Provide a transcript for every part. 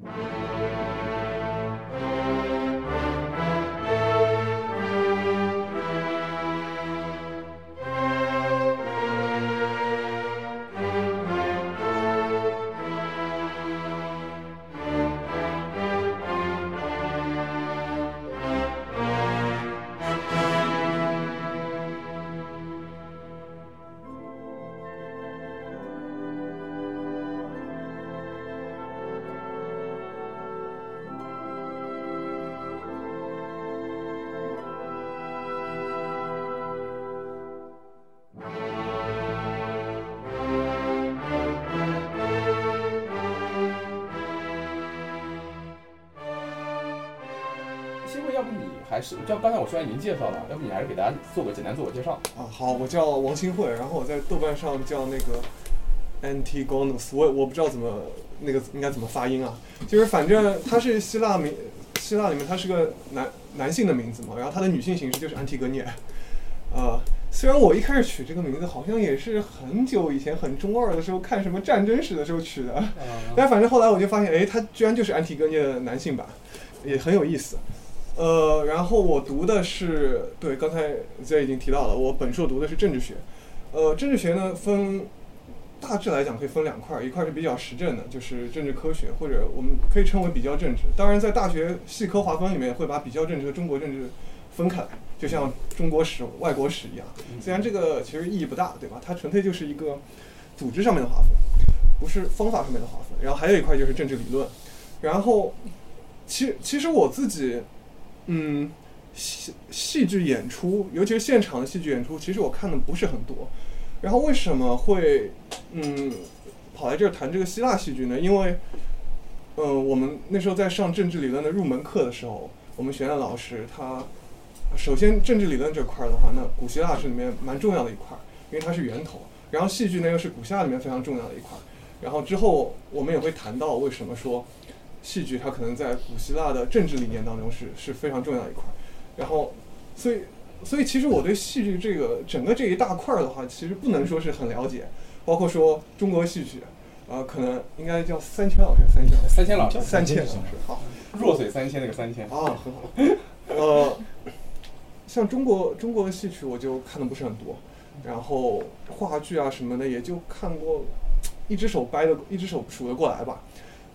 新是，就刚才我虽然已经介绍了，要不你还是给大家做个简单自我介绍。啊，好，我叫王新慧，然后我在豆瓣上叫那个 Antigonus，我我不知道怎么那个应该怎么发音啊，就是反正他是希腊名，希腊里面他是个男男性的名字嘛，然后他的女性形式就是安提戈涅，呃，虽然我一开始取这个名字好像也是很久以前很中二的时候看什么战争史的时候取的，但反正后来我就发现，哎，他居然就是安提戈涅的男性版，也很有意思。呃，然后我读的是，对，刚才 Z 已经提到了，我本硕读的是政治学。呃，政治学呢分大致来讲可以分两块儿，一块儿是比较实证的，就是政治科学，或者我们可以称为比较政治。当然，在大学系科划分里面会把比较政治和中国政治分开来，就像中国史、外国史一样。虽然这个其实意义不大，对吧？它纯粹就是一个组织上面的划分，不是方法上面的划分。然后还有一块就是政治理论。然后，其其实我自己。嗯，戏戏剧演出，尤其是现场的戏剧演出，其实我看的不是很多。然后为什么会嗯跑来这儿谈这个希腊戏剧呢？因为嗯，我们那时候在上政治理论的入门课的时候，我们学院老师他首先政治理论这块儿的话，那古希腊是里面蛮重要的一块儿，因为它是源头。然后戏剧呢又是古希腊里面非常重要的一块儿。然后之后我们也会谈到为什么说。戏剧它可能在古希腊的政治理念当中是是非常重要的一块，然后，所以所以其实我对戏剧这个整个这一大块的话，其实不能说是很了解，包括说中国戏曲，呃，可能应该叫三千老师，三千三千老师，三千老师，好，弱水三千那个三千。啊，很好，呃，像中国中国的戏曲我就看的不是很多，然后话剧啊什么的也就看过，一只手掰的，一只手数得过来吧。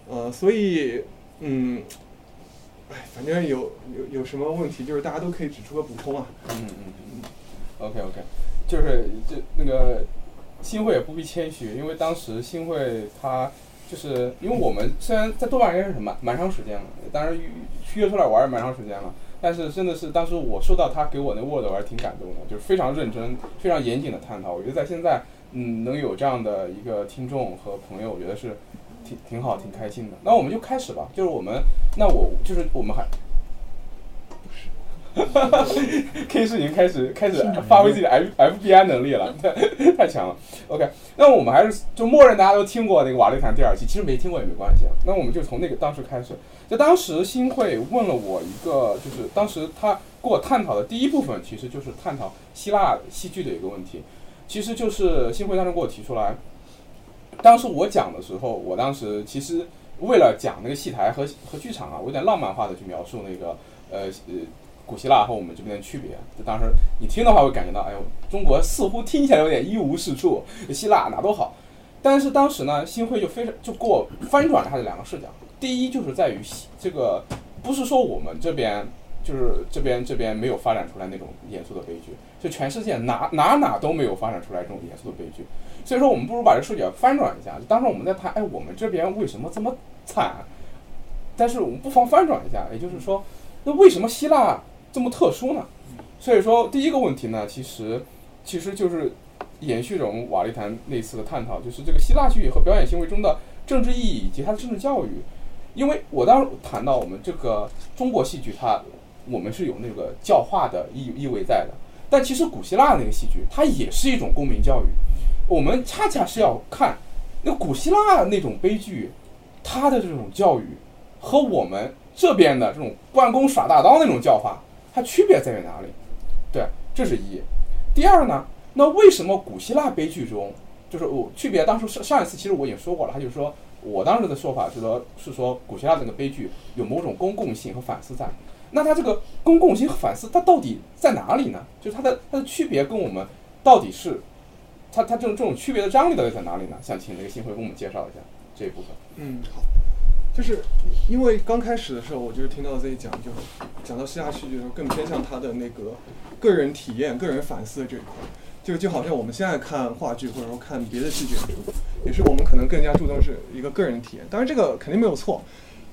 呃，所以，嗯，哎，反正有有有什么问题，就是大家都可以指出个补充啊。嗯嗯嗯。OK OK，就是这那个新会也不必谦虚，因为当时新会他就是因为我们虽然在豆瓣认识蛮蛮长时间了，当然约出来玩蛮长时间了，但是真的是当时我收到他给我那 Word，我还挺感动的，就是非常认真、非常严谨的探讨。我觉得在现在，嗯，能有这样的一个听众和朋友，我觉得是。挺挺好，挺开心的。那我们就开始吧。就是我们，那我就是我们还不是，K 是已经开始开始发挥自己的 F FBI 能力了，太强了。OK，那我们还是就默认大家都听过那个《瓦力谈》第二期，其实没听过也没关系。那我们就从那个当时开始。就当时新会问了我一个，就是当时他跟我探讨的第一部分，其实就是探讨希腊戏剧的一个问题。其实就是新会当时给我提出来。当时我讲的时候，我当时其实为了讲那个戏台和和剧场啊，我有点浪漫化的去描述那个呃呃古希腊和我们这边的区别。就当时你听的话，会感觉到，哎呦，中国似乎听起来有点一无是处，希腊哪都好。但是当时呢，新会就非常就给我翻转了他的两个视角。第一就是在于这个不是说我们这边就是这边这边没有发展出来那种严肃的悲剧，就全世界哪哪哪都没有发展出来这种严肃的悲剧。所以说，我们不如把这视角翻转一下。当时我们在谈，哎，我们这边为什么这么惨？但是我们不妨翻转一下，也就是说，那为什么希腊这么特殊呢？所以说，第一个问题呢，其实其实就是延续着我们瓦利谈那次的探讨，就是这个希腊戏剧和表演行为中的政治意义以及它的政治教育。因为我当时谈到我们这个中国戏剧，它我们是有那个教化的意意味在的，但其实古希腊那个戏剧，它也是一种公民教育。我们恰恰是要看那古希腊那种悲剧，它的这种教育和我们这边的这种关公耍大刀那种教法，它区别在于哪里？对，这是一。第二呢，那为什么古希腊悲剧中，就是我区别？当初上上一次其实我已经说过了，他就是说我当时的说法是说，是说古希腊这个悲剧有某种公共性和反思在。那它这个公共性反思，它到底在哪里呢？就是它的它的区别跟我们到底是，它它这种这种区别的张力到底在哪里呢？想请那个新辉给我们介绍一下这一部分。嗯，好，就是因为刚开始的时候，我就是听到这一讲，就讲到希腊戏剧的时候，更偏向他的那个个人体验、个人反思的这一块。就就好像我们现在看话剧或者说看别的戏剧，也是我们可能更加注重是一个个人体验。当然这个肯定没有错，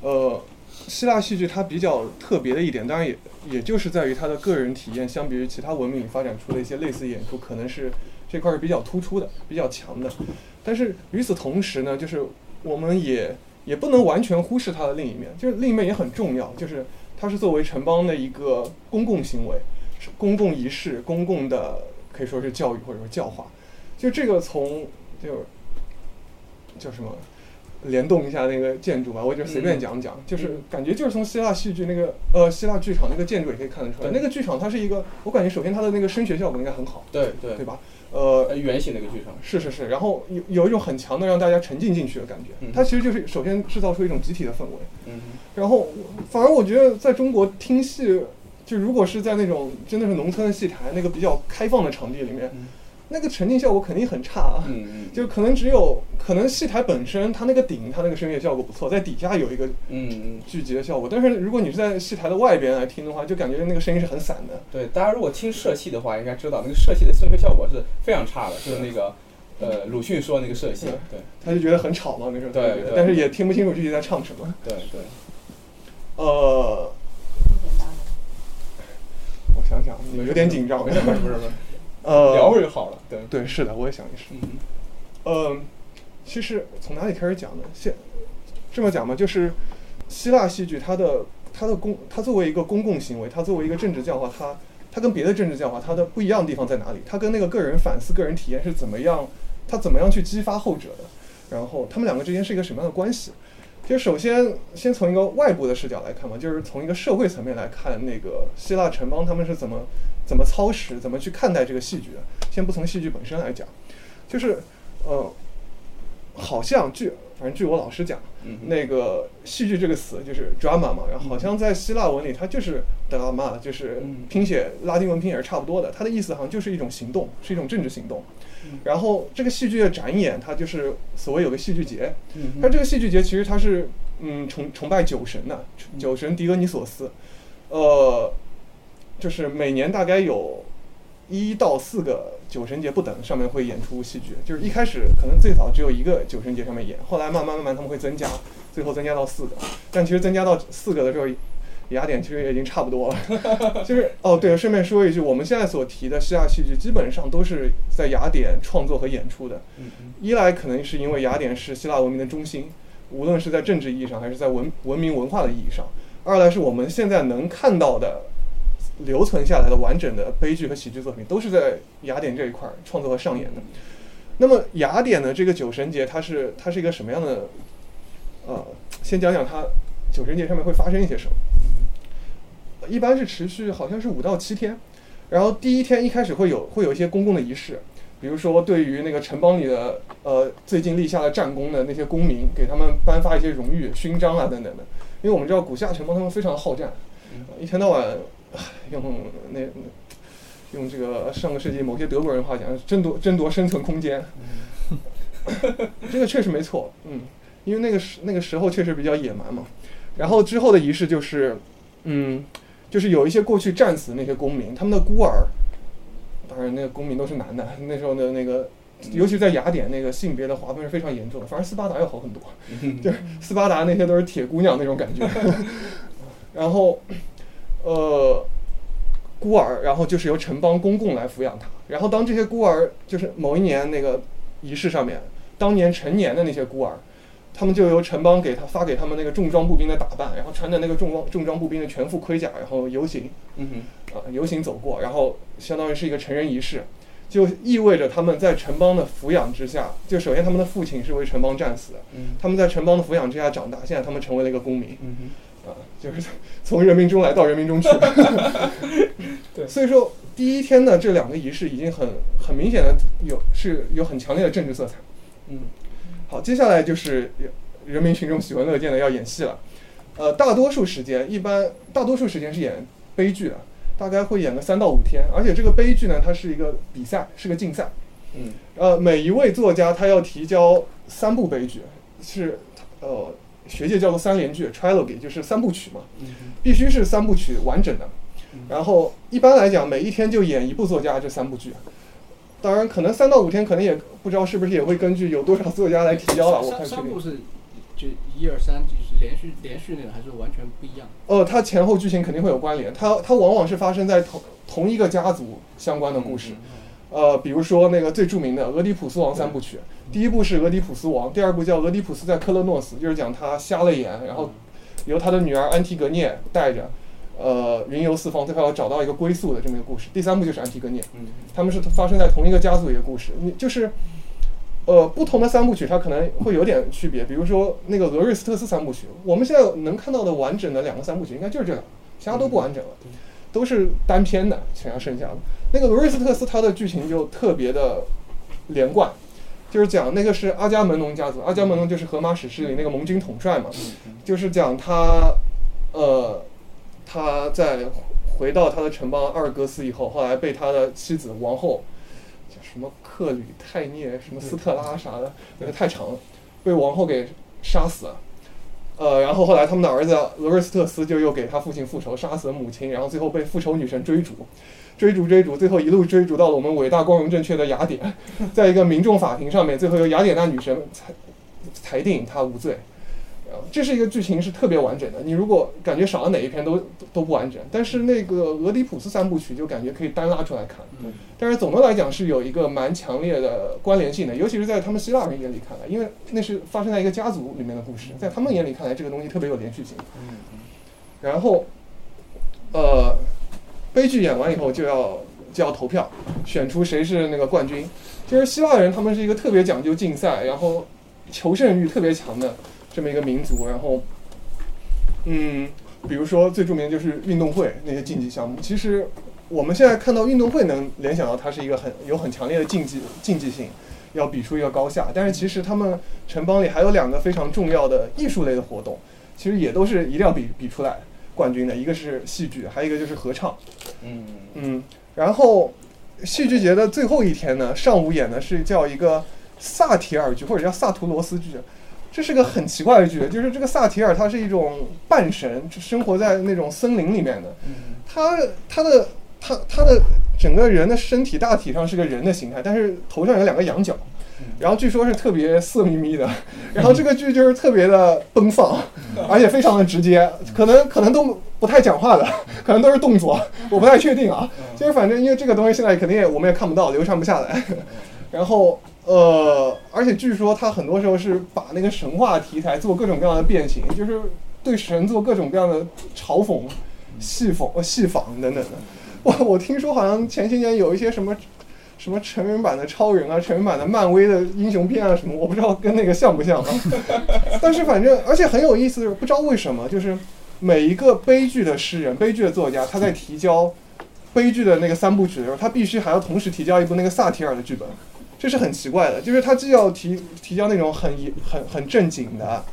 呃。希腊戏剧它比较特别的一点，当然也也就是在于它的个人体验，相比于其他文明发展出的一些类似演出，可能是这块是比较突出的、比较强的。但是与此同时呢，就是我们也也不能完全忽视它的另一面，就是另一面也很重要，就是它是作为城邦的一个公共行为、公共仪式、公共的可以说是教育或者说教化。就这个从就叫什么？联动一下那个建筑吧，我就随便讲讲，就是感觉就是从希腊戏剧那个呃希腊剧场那个建筑也可以看得出来，那个剧场它是一个，我感觉首先它的那个声学效果应该很好，对对。对吧？呃，圆形那个剧场。是是是，然后有有一种很强的让大家沉浸进去的感觉，它其实就是首先制造出一种集体的氛围，嗯，然后反而我觉得在中国听戏，就如果是在那种真的是农村的戏台那个比较开放的场地里面。那个沉浸效果肯定很差啊，嗯嗯，就可能只有可能戏台本身它那个顶它那个声乐效果不错，在底下有一个嗯聚集的效果，但是如果你是在戏台的外边来听的话，就感觉那个声音是很散的。对，大家如果听社戏的话，应该知道那个社戏的声乐效果是非常差的，就是那个呃鲁迅说那个社戏，对，他就觉得很吵嘛那时候，对，但是也听不清楚具体在唱什么。对对，呃，我想想，有点紧张，不是不是不是。呃，聊会就好了。对对，是的，我也想也是。嗯，呃，其实从哪里开始讲呢？先这么讲吧，就是希腊戏剧它的它的公，它作为一个公共行为，它作为一个政治教化，它它跟别的政治教化它的不一样的地方在哪里？它跟那个个人反思、个人体验是怎么样？它怎么样去激发后者的？然后他们两个之间是一个什么样的关系？就首先先从一个外部的视角来看嘛，就是从一个社会层面来看，那个希腊城邦他们是怎么。怎么操持，怎么去看待这个戏剧？先不从戏剧本身来讲，就是呃，好像据反正据我老师讲，那个戏剧这个词就是 drama 嘛，然后好像在希腊文里它就是 drama，就是拼写拉丁文拼写是差不多的，它的意思好像就是一种行动，是一种政治行动。然后这个戏剧的展演，它就是所谓有个戏剧节，它这个戏剧节其实它是嗯崇崇拜酒神的，酒神狄俄尼索斯，呃。就是每年大概有一到四个酒神节不等，上面会演出戏剧。就是一开始可能最早只有一个酒神节上面演，后来慢慢慢慢他们会增加，最后增加到四个。但其实增加到四个的时候，雅典其实也已经差不多了。就是哦，对了，顺便说一句，我们现在所提的希腊戏剧基本上都是在雅典创作和演出的。一来可能是因为雅典是希腊文明的中心，无论是在政治意义上还是在文文明文化的意义上；二来是我们现在能看到的。留存下来的完整的悲剧和喜剧作品，都是在雅典这一块创作和上演的。那么雅典的这个酒神节，它是它是一个什么样的？呃，先讲讲它酒神节上面会发生一些什么。一般是持续好像是五到七天，然后第一天一开始会有会有一些公共的仪式，比如说对于那个城邦里的呃最近立下了战功的那些公民，给他们颁发一些荣誉勋章啊等等的。因为我们知道古希腊城邦他们非常的好战，一天到晚。用那用这个上个世纪某些德国人话讲，争夺争夺生存空间，这个确实没错，嗯，因为那个时那个时候确实比较野蛮嘛。然后之后的仪式就是，嗯，就是有一些过去战死那些公民，他们的孤儿，当然那个公民都是男的，那时候的那个，尤其在雅典那个性别的划分是非常严重的，反而斯巴达要好很多，就是斯巴达那些都是铁姑娘那种感觉，然后。呃，孤儿，然后就是由城邦公共来抚养他。然后当这些孤儿，就是某一年那个仪式上面，当年成年的那些孤儿，他们就由城邦给他发给他们那个重装步兵的打扮，然后穿着那个重装重装步兵的全副盔甲，然后游行，嗯哼，啊，游行走过，然后相当于是一个成人仪式，就意味着他们在城邦的抚养之下，就首先他们的父亲是为城邦战死的，嗯，他们在城邦的抚养之下长大，现在他们成为了一个公民，嗯哼。啊，就是 从人民中来到人民中去。对，所以说第一天的这两个仪式已经很很明显的有是有很强烈的政治色彩。嗯，好，接下来就是人民群众喜闻乐见的要演戏了。呃，大多数时间一般大多数时间是演悲剧的，大概会演个三到五天，而且这个悲剧呢，它是一个比赛，是个竞赛。嗯呃，每一位作家他要提交三部悲剧，是呃学界叫做三连剧 （trilogy），就是三部曲嘛，必须是三部曲完整的。然后一般来讲，每一天就演一部作家这三部剧。当然，可能三到五天，可能也不知道是不是也会根据有多少作家来提交了。我看三这个三部是就一二三，就是连续连续那种，还是完全不一样？呃，它前后剧情肯定会有关联，它它往往是发生在同同一个家族相关的故事。呃，比如说那个最著名的《俄狄浦斯王三部曲》，第一部是俄狄浦斯王，第二部叫《俄狄浦斯在克勒诺斯》，就是讲他瞎了眼，然后由他的女儿安提格涅带着，呃，云游四方，最后要找到一个归宿的这么一个故事。第三部就是安提格涅，嗯他们是发生在同一个家族的一个故事。你就是，呃，不同的三部曲它可能会有点区别。比如说那个俄瑞斯特斯三部曲，我们现在能看到的完整的两个三部曲应该就是这两个，其他都不完整了，都是单篇的，全剩下的。那个罗瑞斯特斯他的剧情就特别的连贯。就是讲那个是阿伽门农家族，阿伽门农就是荷马史诗里那个盟军统帅嘛，就是讲他，呃，他在回到他的城邦阿尔戈斯以后，后来被他的妻子王后叫什么克吕泰涅、什么斯特拉啥的，那个太长了，被王后给杀死了。呃，然后后来他们的儿子罗瑞斯特斯就又给他父亲复仇，杀死了母亲，然后最后被复仇女神追逐，追逐追逐，最后一路追逐到了我们伟大光荣正确的雅典，在一个民众法庭上面，最后由雅典娜女神裁裁定他无罪。呃这是一个剧情是特别完整的，你如果感觉少了哪一篇都都都不完整，但是那个俄狄浦斯三部曲就感觉可以单拉出来看。嗯但是总的来讲是有一个蛮强烈的关联性的，尤其是在他们希腊人眼里看来，因为那是发生在一个家族里面的故事，在他们眼里看来，这个东西特别有连续性。嗯然后，呃，悲剧演完以后就要就要投票，选出谁是那个冠军。就是希腊人他们是一个特别讲究竞赛，然后求胜欲特别强的这么一个民族。然后，嗯，比如说最著名就是运动会那些竞技项目。其实我们现在看到运动会，能联想到它是一个很有很强烈的竞技竞技性，要比出一个高下。但是其实他们城邦里还有两个非常重要的艺术类的活动，其实也都是一定要比比出来冠军的。一个是戏剧，还有一个就是合唱。嗯嗯，然后戏剧节的最后一天呢，上午演的是叫一个萨提尔剧，或者叫萨图罗斯剧。这是个很奇怪的剧，就是这个萨提尔他是一种半神，就生活在那种森林里面的。他他的他他的整个人的身体大体上是个人的形态，但是头上有两个羊角。然后据说是特别色眯眯的，然后这个剧就是特别的奔放，而且非常的直接，可能可能都不太讲话的，可能都是动作，我不太确定啊。就是反正因为这个东西现在肯定也我们也看不到，流传不下来。然后呃，而且据说他很多时候是把那个神话题材做各种各样的变形，就是对神做各种各样的嘲讽、戏讽、呃戏仿等等的。我我听说好像前些年有一些什么。什么成人版的超人啊，成人版的漫威的英雄片啊，什么我不知道跟那个像不像啊。但是反正，而且很有意思的是，不知道为什么，就是每一个悲剧的诗人、悲剧的作家，他在提交悲剧的那个三部曲的时候，他必须还要同时提交一部那个萨提尔的剧本，这是很奇怪的。就是他既要提提交那种很很很正经的，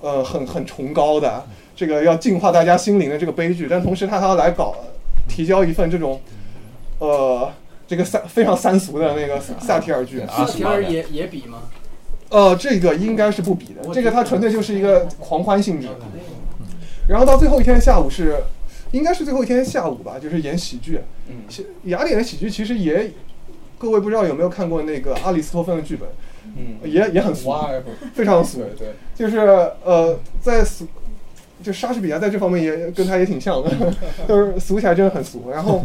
呃，很很崇高的这个要净化大家心灵的这个悲剧，但同时他还要来搞提交一份这种，呃。这个三非常三俗的那个 萨提尔剧，萨提尔也也比吗？呃，这个应该是不比的，这个它纯粹就是一个狂欢性质。然后到最后一天下午是，应该是最后一天下午吧，就是演喜剧。嗯，雅典的喜剧其实也，各位不知道有没有看过那个阿里斯托芬的剧本？嗯，也也很俗，非常俗。对对，就是呃，在俗，就莎士比亚在这方面也跟他也挺像的，就是俗起来真的很俗。然后，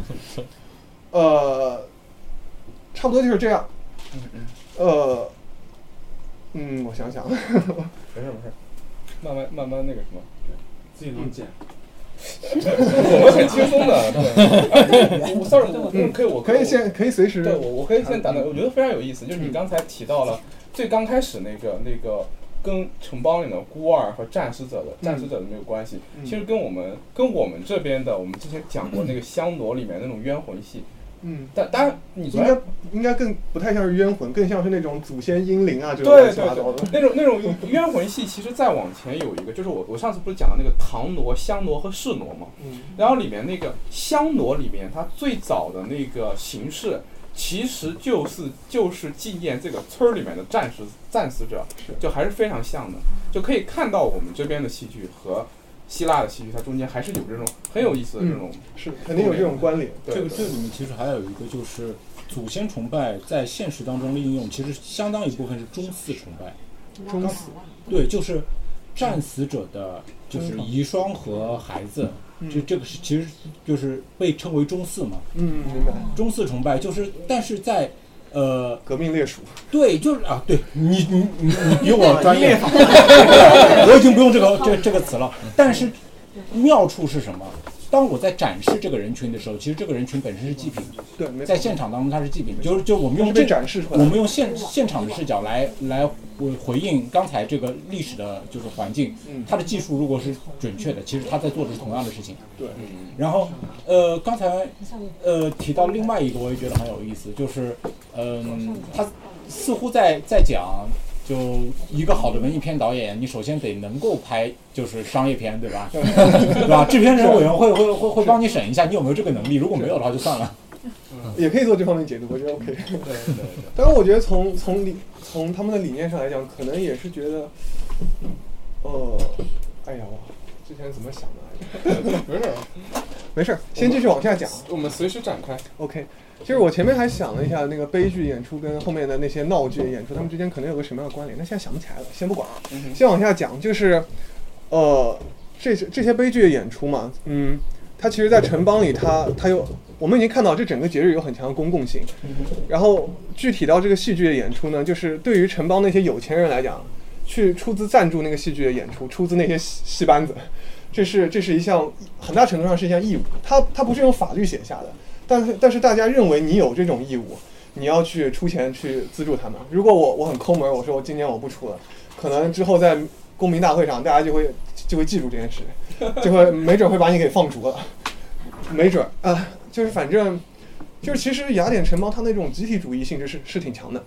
呃。差不多就是这样。嗯嗯。呃，嗯，我想想。没事没事，慢慢慢慢那个什么，自己能剪。我们很轻松的，对。我 sorry，我可以，我可以先可以随时。对，我我可以先打断。我觉得非常有意思，就是你刚才提到了最刚开始那个那个跟城邦里的孤儿和战死者的战死者的那个关系，其实跟我们跟我们这边的我们之前讲过那个香罗里面那种冤魂戏。嗯，但当然你应该应该更不太像是冤魂，更像是那种祖先英灵啊这种对乱七八糟的。对对，那种那种冤魂戏，其实再往前有一个，就是我我上次不是讲了那个唐挪、香挪和士挪嘛？嗯然后里面那个香挪里面，它最早的那个形式，其实就是就是纪念这个村儿里面的战士战死者，就还是非常像的，就可以看到我们这边的戏剧和希腊的戏剧，它中间还是有这种很有意思的这种。是肯定有这种关联。对这个这里面其实还有一个就是祖先崇拜在现实当中的应用，其实相当一部分是中祀崇拜。中死，对，就是战死者的，就是遗孀和孩子，就这个是其实就是被称为中祀嘛。嗯，明白。中祀崇拜就是，但是在呃，革命烈属，对，就是啊，对你你你你比我专业，我已经不用这个这这个词了。但是妙处是什么？当我在展示这个人群的时候，其实这个人群本身是祭品，对，在现场当中他是祭品，就是就我们用这展示出来。我们用现现场的视角来来回回应刚才这个历史的就是环境嗯，他的技术如果是准确的，其实他在做的是同样的事情。对，然后呃，刚才呃提到另外一个，我也觉得很有意思，就是嗯、他似乎在在讲。就一个好的文艺片导演，你首先得能够拍就是商业片，对吧？对 吧？制片人委员会会会会帮你审一下，你有没有这个能力。如果没有的话，就算了。也可以做这方面解读，我觉得 OK。对对对。但是，我觉得从从理从他们的理念上来讲，可能也是觉得，呃，哎呀，我之前怎么想的来着？没事儿，没事儿，先继续往下讲。我们随时展开。OK，其实我前面还想了一下，那个悲剧演出跟后面的那些闹剧演出，他们之间可能有个什么样的关联？但现在想不起来了，先不管。嗯先往下讲，就是，呃，这些这些悲剧的演出嘛，嗯，它其实，在城邦里它，它有，我们已经看到这整个节日有很强的公共性。然后具体到这个戏剧的演出呢，就是对于城邦那些有钱人来讲，去出资赞助那个戏剧的演出，出资那些戏戏班子，这是这是一项很大程度上是一项义务，它它不是用法律写下的，但是但是大家认为你有这种义务，你要去出钱去资助他们。如果我我很抠门，我说我今年我不出了，可能之后在公民大会上大家就会就会记住这件事，就会没准会把你给放逐了，没准啊，就是反正就是其实雅典城邦它那种集体主义性质是是挺强的，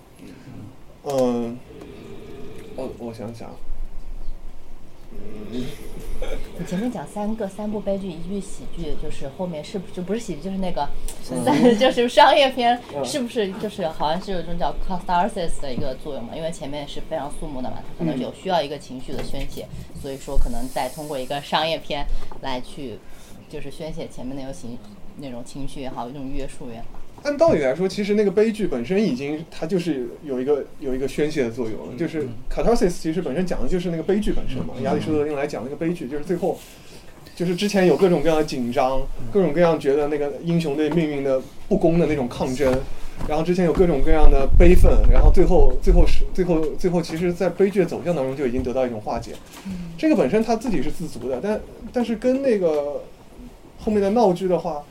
嗯，我我想想，你前面讲三个三部悲剧一句喜剧，就是后面是不就不是喜剧，就是那个三 就是商业片，嗯是不是就是好像是有一种叫 catharsis 的一个作用嘛？因为前面是非常肃穆的嘛，它可能有需要一个情绪的宣泄，所以说可能再通过一个商业片来去就是宣泄前面那种情那种情绪也好，一种约束也好。按道理来说，其实那个悲剧本身已经它就是有一个有一个宣泄的作用了，就是 catharsis 其实本身讲的就是那个悲剧本身嘛。亚里士多德用来讲那个悲剧，就是最后就是之前有各种各样的紧张，各种各样觉得那个英雄对命运的不公的那种抗争，然后之前有各种各样的悲愤，然后最后最后是最后最后，其实在悲剧的走向当中就已经得到一种化解。这个本身他自己是自足的，但但是跟那个后面的闹剧的话。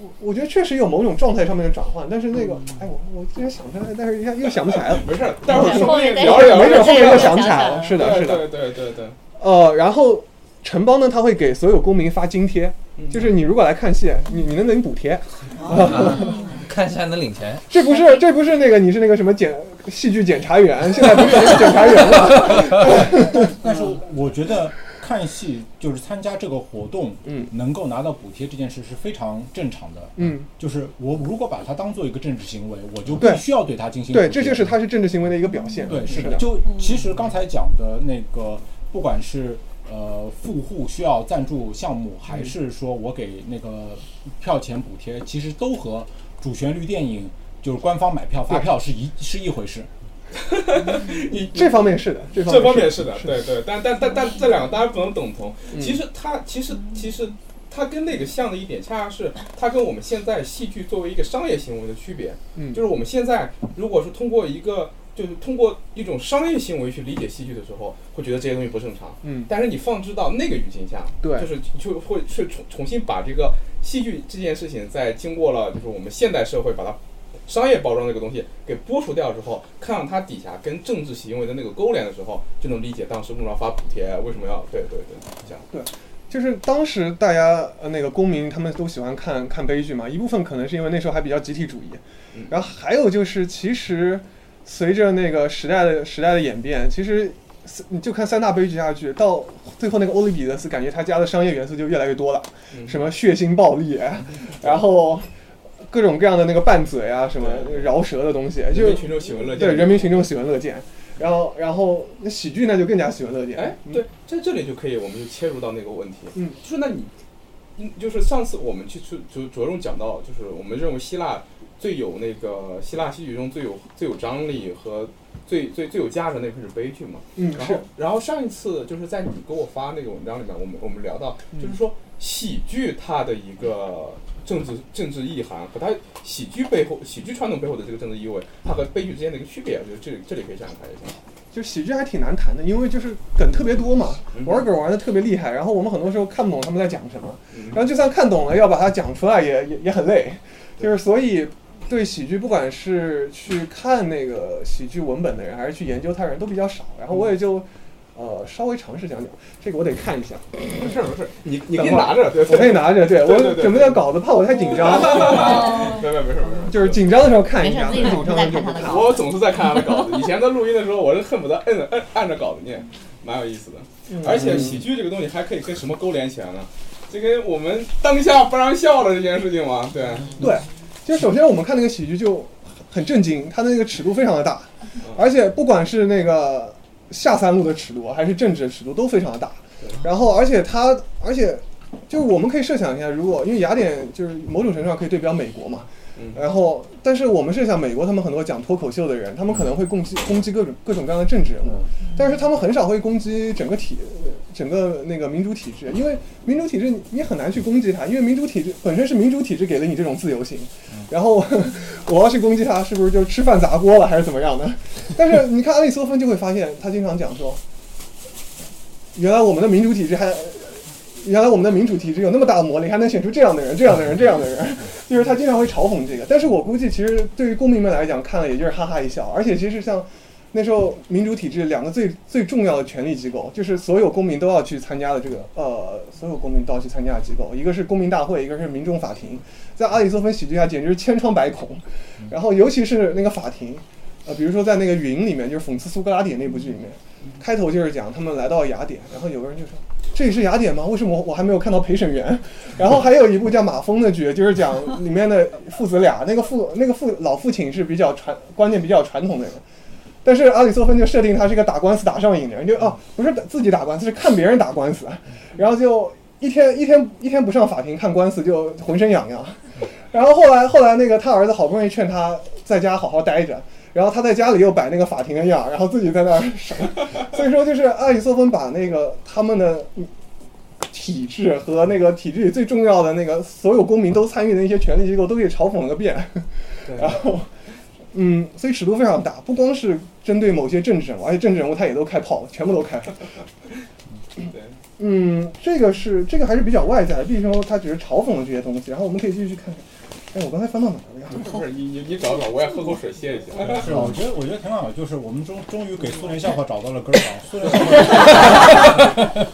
我我觉得确实有某种状态上面的转换，但是那个，哎，我我之前想出来，但是一下又想不起来了。没事儿，待会儿说不定对聊着聊着没准后面又想起来了。是的，是的。对对对对，呃，然后城邦呢，他会给所有公民发津贴，就是你如果来看戏，你你能领补贴。看戏还能领钱。这不是这不是那个你是那个什么检戏剧检察员，现在不是那个检察员了。但是我觉得看戏就是参加这个活动，嗯能够拿到补贴这件事是非常正常的。嗯，就是我如果把它当做一个政治行为，我就必须要对它进行对，这就是它是政治行为的一个表现。对，是的的。。就其实刚才讲的那个，不管是呃富户需要赞助项目，还是说我给那个票钱补贴，其实都和主旋律电影就是官方买票发票是一是一回事。你这方面是的，这方面是是的，对对，但但但但这两个当然不能等同。嗯。其实它其实其实它跟那个像的一点，恰恰是它跟我们现在戏剧作为一个商业行为的区别。嗯。就是我们现在如果是通过一个就是通过一种商业行为去理解戏剧的时候，会觉得这些东西不正常。嗯。但是你放置到那个语境下，对。就是就会去重重新把这个戏剧这件事情，在经过了就是我们现代社会把它商业包装这个东西给剥除掉之后，看到它底下跟政治行为的那个勾连的时候，就能理解当时为什么要发补贴，为什么要对对对这样。就是当时大家呃那个公民他们都喜欢看看悲剧嘛，一部分可能是因为那时候还比较集体主义，然后还有就是其实随着那个时代的时代的演变，其实你就看三大悲剧下去，到最后那个欧里比得斯，感觉他加的商业元素就越来越多了，什么血腥暴力，然后各种各样的那个拌嘴啊，什么饶舌的东西，就人民群众喜闻乐见。对，人民群众喜闻乐见。然后，然后那喜剧那就更加喜闻乐见。哎，对，在这里就可以，我们就切入到那个问题。嗯，就是那你，嗯，就是上次我们去去着着重讲到，就是我们认为希腊最有那个希腊戏剧中最有最有张力和最最最有价值的那部是悲剧嘛。嗯，然后然后上一次就是在你给我发那个文章里面，我们我们聊到，就是说喜剧它的一个政治政治意涵和它喜剧背后喜剧传统背后的这个政治意味，它和悲剧之间的一个区别，我觉得这里这里可以展开一下。就喜剧还挺难谈的，因为就是梗特别多嘛，玩梗玩的特别厉害，然后我们很多时候看不懂他们在讲什么，然后就算看懂了，要把它讲出来也也也很累，就是所以对喜剧，不管是去看那个喜剧文本的人，还是去研究它的人都比较少，然后我也就。呃，稍微尝试讲讲，这个我得看一下。没事没事，你你可以拿着，对，我可以拿着，对我准备的稿子，怕我太紧张。没没没事没事，就是紧张的时候看一下，不紧张的就不看。我总是在看他的稿子，以前在录音的时候，我是恨不得摁摁按着稿子念，蛮有意思的。而且喜剧这个东西还可以跟什么勾连起来呢？这跟我们当下不让笑的这件事情嘛，对。对，就首先我们看那个喜剧就很震惊，它的那个尺度非常的大，而且不管是那个。下三路的尺度还是政治的尺度都非常的大，然后而且它而且就是我们可以设想一下，如果因为雅典就是某种程度上可以对标美国嘛，然后但是我们设想美国他们很多讲脱口秀的人，他们可能会攻击攻击各种各种各样的政治人物，但是他们很少会攻击整个体整个那个民主体制，因为民主体制你很难去攻击它，因为民主体制本身是民主体制给了你这种自由性，然后我要去攻击他，是不是就吃饭砸锅了还是怎么样的？但是你看阿里斯芬就会发现，他经常讲说，原来我们的民主体制还，原来我们的民主体制有那么大的魔力，还能选出这样的人、这样的人、这样的人，就是他经常会嘲讽这个。但是我估计，其实对于公民们来讲，看了也就是哈哈一笑。而且其实像那时候民主体制两个最最重要的权力机构，就是所有公民都要去参加的这个呃，所有公民都要去参加的机构，一个是公民大会，一个是民众法庭。在阿里斯芬喜剧下，简直是千疮百孔。然后尤其是那个法庭。呃，比如说在那个《云》里面，就是讽刺苏格拉底那部剧里面，开头就是讲他们来到雅典，然后有个人就说：“这里是雅典吗？为什么我还没有看到陪审员？”然后还有一部叫《马蜂》的剧，就是讲里面的父子俩，那个父那个父老父亲是比较传观念比较传统的人，但是阿里索芬就设定他是一个打官司打上瘾的人，就哦不是自己打官司，是看别人打官司，然后就一天一天一天不上法庭看官司就浑身痒痒，然后后来后来那个他儿子好不容易劝他在家好好待着。然后他在家里又摆那个法庭的样，然后自己在那儿审。所以说，就是阿里索芬把那个他们的体制和那个体制里最重要的那个所有公民都参与的一些权力机构都给嘲讽了个遍。然后，嗯，所以尺度非常大，不光是针对某些政治人物，而且政治人物他也都开炮，全部都开。嗯，这个是这个还是比较外在的，毕竟说他只是嘲讽了这些东西。然后我们可以继续去看看。哎，我刚才翻到哪儿了呀？不是你你你找找，我也喝口水歇一歇。是，我觉得我觉得挺好，就是我们终终于给苏联笑话找到了根儿。苏联笑话，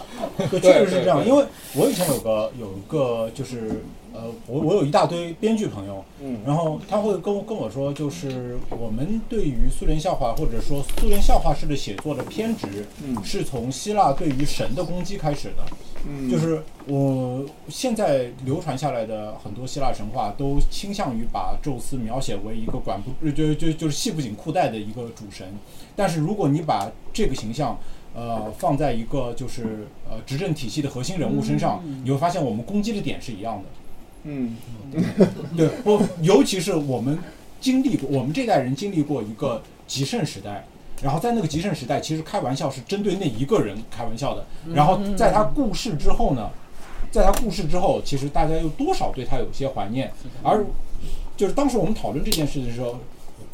确实是这样，因为我以前有个有一个就是呃，我我有一大堆编剧朋友，嗯，然后他会跟跟我说，就是我们对于苏联笑话或者说苏联笑话式的写作的偏执，嗯，是从希腊对于神的攻击开始的。就是我现在流传下来的很多希腊神话，都倾向于把宙斯描写为一个管不就就就是系不紧裤带的一个主神。但是如果你把这个形象，呃，放在一个就是呃执政体系的核心人物身上，你会发现我们攻击的点是一样的。嗯，对，不，尤其是我们经历过，我们这代人经历过一个极盛时代。然后在那个极盛时代，其实开玩笑是针对那一个人开玩笑的。然后在他故世之后呢，在他故世之后，其实大家又多少对他有些怀念。而就是当时我们讨论这件事的时候，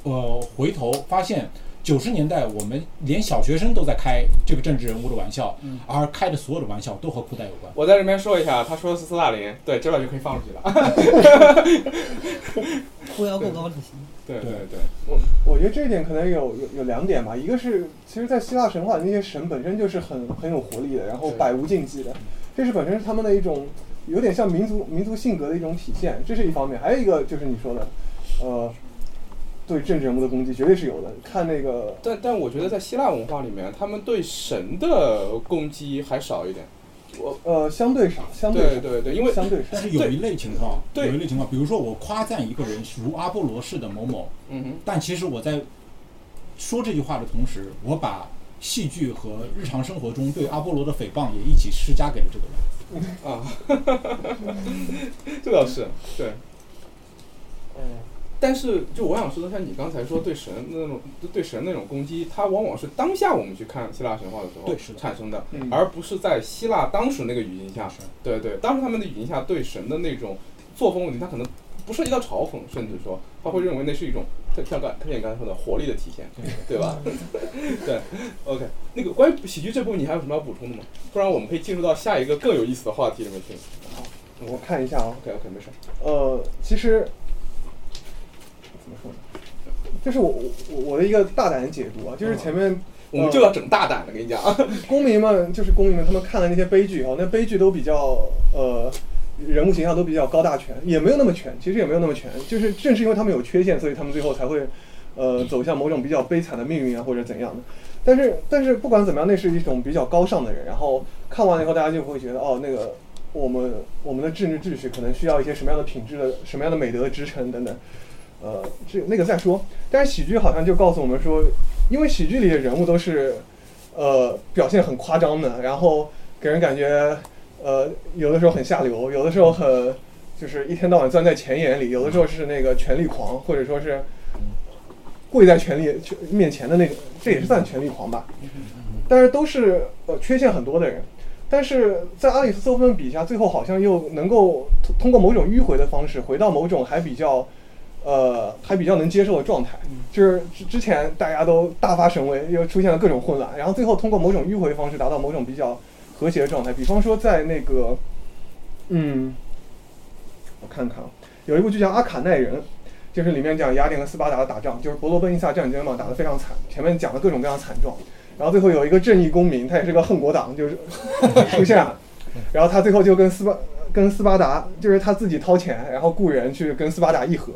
呃，回头发现九十年代我们连小学生都在开这个政治人物的玩笑，而开的所有的玩笑都和裤带有关。我在这边说一下，他说的是斯大林，对，这边就可以放出去了。裤腰够高就行。对对对，我我觉得这一点可能有有有两点吧，一个是其实，在希腊神话里那些神本身就是很很有活力的，然后百无禁忌的，这是本身是他们的一种有点像民族民族性格的一种体现，这是一方面。还有一个就是你说的，呃，对政治人物的攻击绝对是有的。看那个，但但我觉得在希腊文化里面，他们对神的攻击还少一点。我呃，相对少，相对少，对对，因为相对少但。是有一类情况，对有一类情况，比如说我夸赞一个人如阿波罗式的某某，嗯哼，但其实我在说这句话的同时，我把戏剧和日常生活中对阿波罗的诽谤也一起施加给了这个人。啊，这倒是对。嗯，但是，就我想说的，像你刚才说对神那种对神那种攻击，它往往是当下我们去看希腊神话的时候对是的产生的，嗯而不是在希腊当时那个语境下。对对，当时他们的语境下对神的那种作风问题，他可能不涉及到嘲讽，甚至说他会认为那是一种像像刚像你刚才说的活力的体现，对吧？对，OK，那个关于喜剧这部分，你还有什么要补充的吗？不然我们可以进入到下一个更有意思的话题里面去。好我看一下啊，OK OK，没事。呃，其实怎么说呢？这是我我我的一个大胆的解读啊，就是前面我们就要整大胆的，跟你讲。公民们就是公民们，他们看了那些悲剧啊，那悲剧都比较呃，人物形象都比较高大全，也没有那么全，其实也没有那么全，就是正是因为他们有缺陷，所以他们最后才会呃走向某种比较悲惨的命运啊，或者怎样的。但是但是不管怎么样，那是一种比较高尚的人，然后看完了以后，大家就会觉得哦，那个我们我们的政治秩序可能需要一些什么样的品质的、什么样的美德的支撑等等。呃，这那个再说。但是喜剧好像就告诉我们说，因为喜剧里的人物都是呃表现很夸张的，然后给人感觉呃有的时候很下流，有的时候很就是一天到晚钻在钱眼里，有的时候是那个权力狂，或者说是跪在权力面前的那个，这也是算权力狂吧。但是都是呃缺陷很多的人。但是在阿里斯托芬笔下，最后好像又能够通通过某种迂回的方式，回到某种还比较，呃，还比较能接受的状态。就是之之前大家都大发神威，又出现了各种混乱，然后最后通过某种迂回方式达到某种比较和谐的状态。比方说在那个，嗯，我看看啊，有一部剧叫《阿卡奈人》，就是里面讲雅典和斯巴达的打仗，就是伯罗奔尼撒战争嘛，打得非常惨，前面讲了各种各样的惨状。然后最后有一个正义公民，他也是个恨国党，就是出现了。然后他最后就跟斯巴跟斯巴达，就是他自己掏钱，然后雇人去跟斯巴达议和，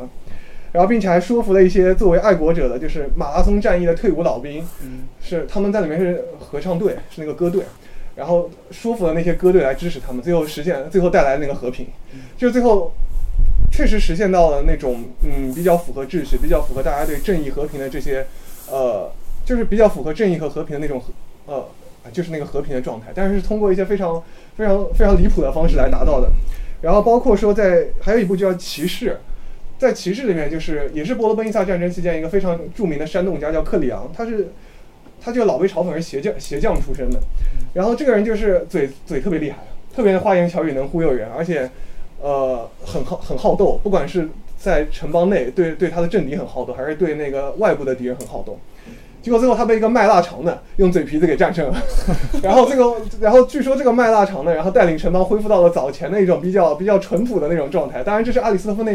然后并且还说服了一些作为爱国者的，就是马拉松战役的退伍老兵，是他们在里面是合唱队，是那个歌队，然后说服了那些歌队来支持他们，最后实现，最后带来那个和平，就是最后确实实现到了那种嗯比较符合秩序、比较符合大家对正义和平的这些呃。就是比较符合正义和和平的那种和呃，就是那个和平的状态，但是是通过一些非常非常非常离谱的方式来达到的。然后包括说在还有一部叫《骑士》，在《骑士》里面就是也是波罗奔尼撒战争期间一个非常著名的煽动家叫克里昂，他是他就老被嘲讽是鞋匠鞋匠出身的。然后这个人就是嘴嘴特别厉害，特别的花言巧语能忽悠人，而且呃很好很好斗，不管是在城邦内对对他的政敌很好斗，还是对那个外部的敌人很好斗。结果最后他被一个卖腊肠的用嘴皮子给战胜了，然后这个，然后据说这个卖腊肠的，然后带领城邦恢复到了早前的一种比较比较淳朴的那种状态。当然这是阿里斯托夫那，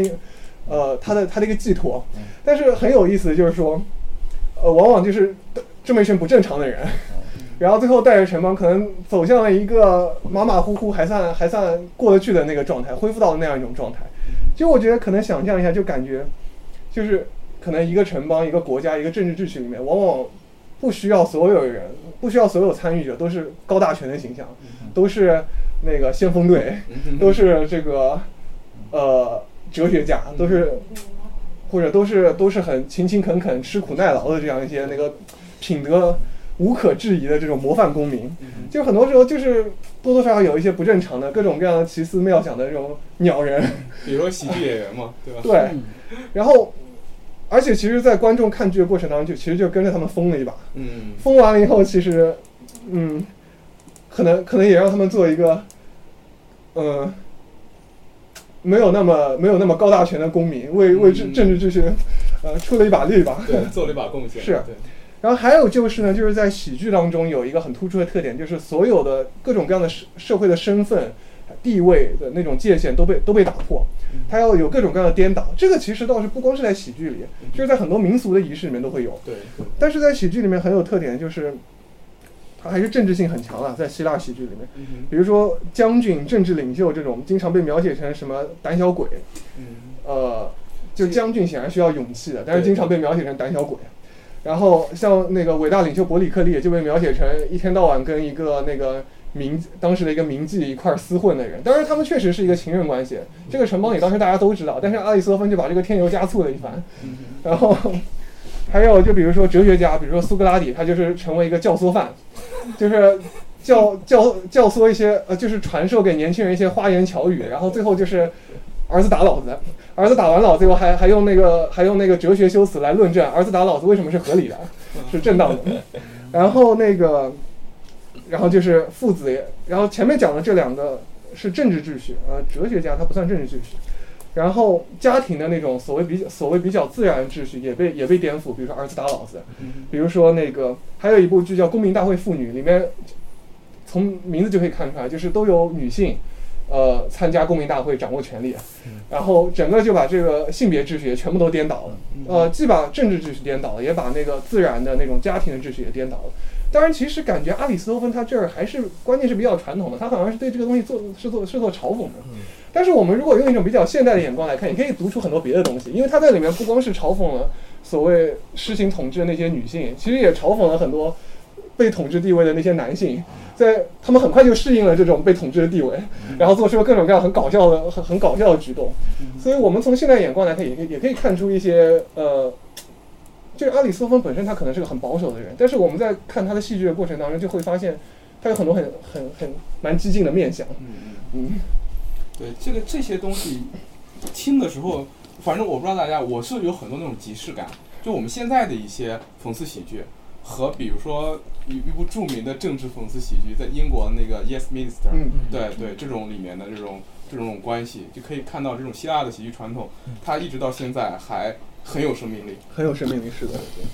呃，他的他的一个寄托。但是很有意思，就是说，呃，往往就是这么一群不正常的人，然后最后带着城邦可能走向了一个马马虎虎还算还算过得去的那个状态，恢复到了那样一种状态。其实我觉得可能想象一下，就感觉就是。可能一个城邦、一个国家、一个政治秩序里面，往往不需要所有人，不需要所有参与者都是高大全的形象，都是那个先锋队，都是这个呃哲学家，都是或者都是都是很勤勤恳恳、吃苦耐劳的这样一些那个品德无可置疑的这种模范公民。就很多时候就是多多少少有一些不正常的、各种各样的奇思妙想的这种鸟人，比如说喜剧演员嘛，对吧？对，然后。而且其实，在观众看剧的过程当中，就其实就跟着他们疯了一把。嗯，疯完了以后，其实，嗯，可能可能也让他们做一个，呃，没有那么没有那么高大全的公民，为为政政治秩序，呃，出了一把力吧。对，做了一把贡献。是。然后还有就是呢，就是在喜剧当中有一个很突出的特点，就是所有的各种各样的社社会的身份。地位的那种界限都被都被打破，它要有各种各样的颠倒。这个其实倒是不光是在喜剧里，就是在很多民俗的仪式里面都会有。对。但是在喜剧里面很有特点，就是它还是政治性很强的，在希腊喜剧里面。嗯比如说将军、政治领袖这种，经常被描写成什么胆小鬼，嗯呃，就将军显然需要勇气的，但是经常被描写成胆小鬼。然后像那个伟大领袖伯里克利就被描写成一天到晚跟一个那个名当时的一个名妓一块厮混的人。当然他们确实是一个情人关系，这个城邦里当时大家都知道，但是阿里斯托芬就把这个添油加醋了一番。然后还有就比如说哲学家，比如说苏格拉底，他就是成为一个教唆犯，就是教教教唆一些呃，就是传授给年轻人一些花言巧语，然后最后就是儿子打老子，儿子打完老子以后还还用那个还用那个哲学修辞来论证儿子打老子为什么是合理的，是正当的。然后那个，然后就是父子也，然后前面讲的这两个是政治秩序，呃，哲学家他不算政治秩序。然后家庭的那种所谓比较所谓比较自然秩序也被也被颠覆，比如说儿子打老子，比如说那个还有一部剧叫《公民大会妇女》，里面从名字就可以看出来，就是都有女性，呃，参加公民大会掌握权力，然后整个就把这个性别秩序也全部都颠倒了，呃，既把政治秩序颠倒了，也把那个自然的那种家庭的秩序也颠倒了。当然，其实感觉阿里斯托芬他这儿还是关键是比较传统的，他好像是对这个东西做是做是做嘲讽的。但是我们如果用一种比较现代的眼光来看，也可以读出很多别的东西，因为他在里面不光是嘲讽了所谓实行统治的那些女性，其实也嘲讽了很多被统治地位的那些男性，在他们很快就适应了这种被统治的地位，然后做出了各种各样很搞笑的、很很搞笑的举动。所以我们从现代眼光来看，也可以也可以看出一些呃。就是阿里斯托芬本身，他可能是个很保守的人，但是我们在看他的戏剧的过程当中，就会发现他有很多很很很蛮激进的面相。嗯，对，这个这些东西听的时候，反正我不知道大家，我是有很多那种即视感。就我们现在的一些讽刺喜剧，和比如说一一部著名的政治讽刺喜剧，在英国那个《Yes Minister》，嗯对对，这种里面的这种这种关系，就可以看到这种希腊的喜剧传统，它一直到现在还很有生命力。很有生命力，是的。对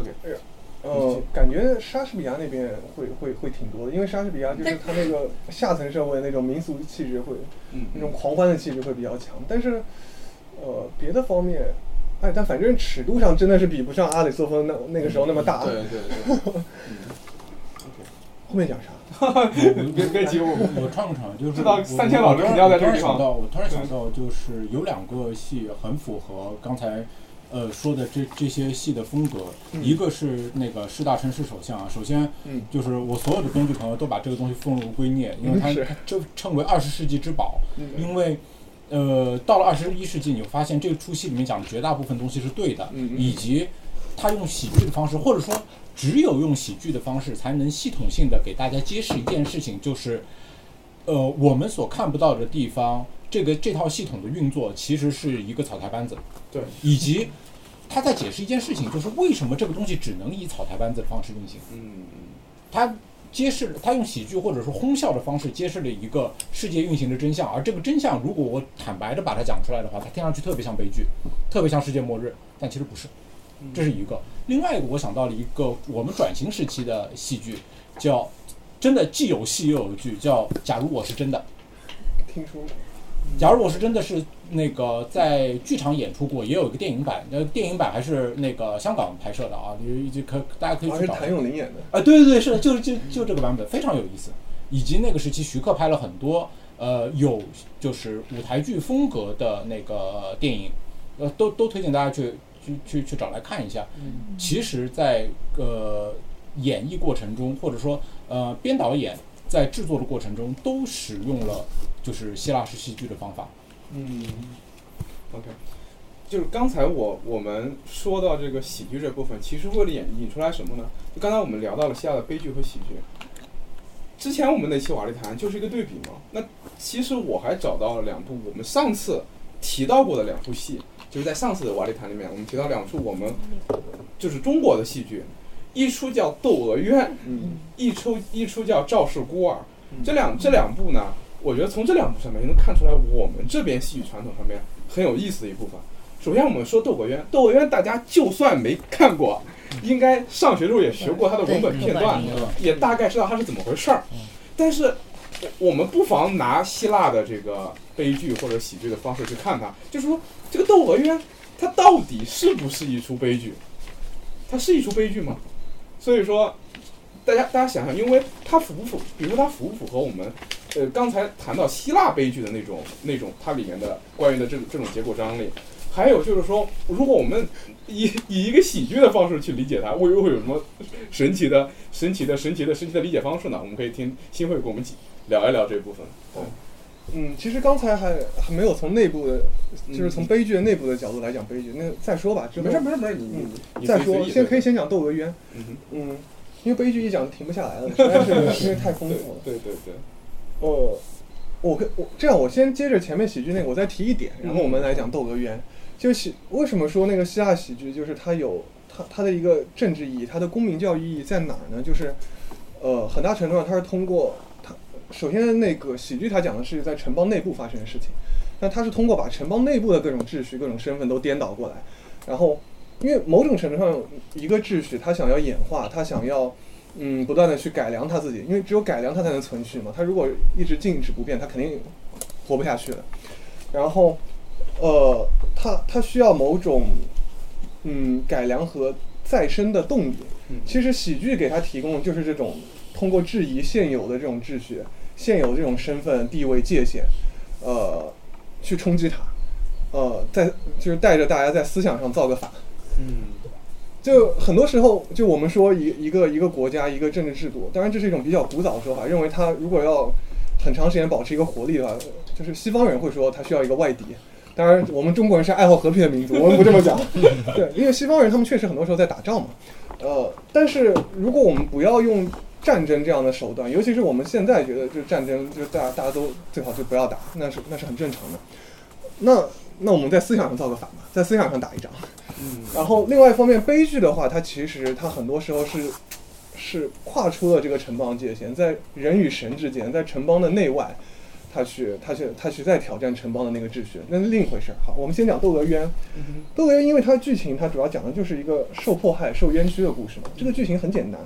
OK，呃，感觉莎士比亚那边会会会挺多的，因为莎士比亚就是他那个下层社会那种民俗气质会，嗯那种狂欢的气质会比较强。但是，呃，别的方面，哎，但反正尺度上真的是比不上阿里斯托芬那那个时候那么大。对对对。后面讲啥？别别急，我我串个场，就是知道三千老师肯定要在这个地方。我突然想到，就是有两个戏很符合刚才呃说的这这些戏的风格，一个是那个师大城市首相啊，首先嗯。就是我所有的编剧朋友都把这个东西奉为圭臬，因为它就称为二十世纪之宝，嗯。因为。呃，到了二十一世纪，你会发现这出戏里面讲的绝大部分东西是对的，嗯嗯以及他用喜剧的方式，或者说只有用喜剧的方式，才能系统性的给大家揭示一件事情，就是，呃，我们所看不到的地方，这个这套系统的运作其实是一个草台班子，对，以及他在解释一件事情，就是为什么这个东西只能以草台班子的方式运行，嗯他揭示了他用喜剧或者说哄笑的方式揭示了一个世界运行的真相，而这个真相如果我坦白的把它讲出来的话，它听上去特别像悲剧，特别像世界末日，但其实不是，这是一个。另外一个我想到了一个我们转型时期的戏剧，叫真的既有戏又有剧，叫《假如我是真的》。听说过。假如我是真的是那个在剧场演出过，也有一个电影版，呃，电影版还是那个香港拍摄的啊，你就可大家可以去找。好像是谭咏麟演的。啊，对对对，是的，就是就就这个版本非常有意思，以及那个时期徐克拍了很多呃有就是舞台剧风格的那个电影，呃，都都推荐大家去去去去找来看一下。其实在，呃演绎过程中，或者说呃编导演在制作的过程中，都使用了就是希腊式戏剧的方法。嗯，OK，就是刚才我我们说到这个喜剧这部分，其实为了引引出来什么呢？就刚才我们聊到了希腊的悲剧和喜剧。之前我们那期瓦力谈就是一个对比嘛。那其实我还找到了两部我们上次提到过的两部戏，就是在上次的瓦力谈里面，我们提到两出我们就是中国的戏剧，一出叫《窦娥冤》，嗯一出一出叫《赵氏孤儿》。这两这两部呢，我觉得从这两部上面就能看出来我们这边戏剧传统上面很有意思的一部分。首先我们说《窦娥冤》，《窦娥冤》大家就算没看过，应该上学的时候也学过它的文本片段，也大概知道它是怎么回事儿。但是我们不妨拿希腊的这个悲剧或者喜剧的方式去看它，就是说这个《窦娥冤》它到底是不是一出悲剧？它是一出悲剧吗？所以说，大家大家想想，因为它符不符，比如说它符不符合我们，呃，刚才谈到希腊悲剧的那种那种它里面的关于的这种这种结构张力，还有就是说，如果我们以以一个喜剧的方式去理解它，会会有什么神奇的、神奇的、神奇的、神奇的理解方式呢？我们可以听新会给我们聊一聊这部分。对，嗯，其实刚才还还没有从内部的，就是从悲剧的内部的角度来讲悲剧。那再说吧，没事没事没事，你你你再说，先可以以。先讲窦娥冤。嗯，嗯，因为悲剧一讲停不下来了，实在是 因为太丰富了。对对对，呃，我跟我这样，我先接着前面喜剧那个，我再提一点，然后我们来讲窦娥冤。就喜为什么说那个希腊喜剧，就是它有它它的一个政治意义，它的公民教育意义在哪儿呢？就是呃，很大程度上它是通过它首先那个喜剧它讲的是在城邦内部发生的事情，但它是通过把城邦内部的各种秩序、各种身份都颠倒过来，然后因为某种程度上一个秩序它想要演化，它想要嗯不断的去改良它自己，因为只有改良它才能存续嘛。它如果一直静止不变，它肯定活不下去的。然后呃，它它需要某种嗯改良和再生的动力。其实喜剧给它提供的就是这种通过质疑现有的这种秩序、现有这种身份地位界限，呃，去冲击它，呃，在就是带着大家在思想上造个反。嗯就很多时候，就我们说一一个一个国家一个政治制度，当然这是一种比较古早的说法，认为它如果要很长时间保持一个活力的话，就是西方人会说它需要一个外敌。当然，我们中国人是爱好和平的民族，我们不这么讲。对，因为西方人他们确实很多时候在打仗嘛。呃，但是如果我们不要用战争这样的手段，尤其是我们现在觉得就是战争，就是大家大家都最好就不要打，那是那是很正常的。那那我们在思想上造个反嘛，在思想上打一仗。嗯然后另外一方面，悲剧的话，它其实它很多时候是是跨出了这个城邦界限，在人与神之间，在城邦的内外，他去他去他去再挑战城邦的那个秩序，那是另一回事儿。好，我们先讲窦娥冤。窦娥冤因为它剧情它主要讲的就是一个受迫害、受冤屈的故事嘛。这个剧情很简单，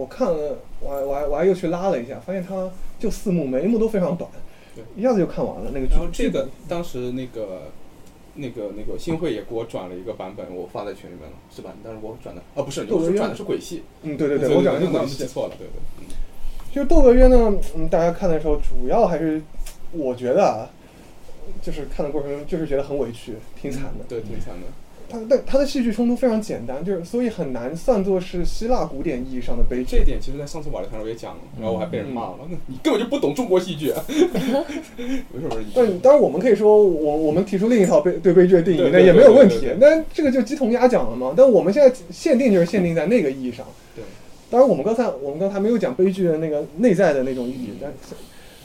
我看了，我还我还我还又去拉了一下，发现它就四幕，每一幕都非常短对，一下子就看完了那个剧然后。这个当时那个那个那个新会也给我转了一个版本，我发在群里面了，是吧？但是我转的啊不是，我是转的是鬼戏。嗯，对对对，我讲的是鬼戏。记错了，对对。就是窦娥冤呢，嗯，大家看的时候，主要还是我觉得啊，就是看的过程中就是觉得很委屈，挺惨的。对，挺惨的。它但它的戏剧冲突非常简单，就是所以很难算作是希腊古典意义上的悲剧。这一点其实，在上次瓦力谈时候也讲了，然后我还被人骂了，你根本就不懂中国戏剧。没事没事，你但当然，我们可以说，我我们提出另一套悲对悲剧的定义，那也没有问。题那这个就鸡同鸭讲了嘛。但我们现在限定就是限定在那个意义上。对。当然，我们刚才我们刚才没有讲悲剧的那个内在的那种意义，但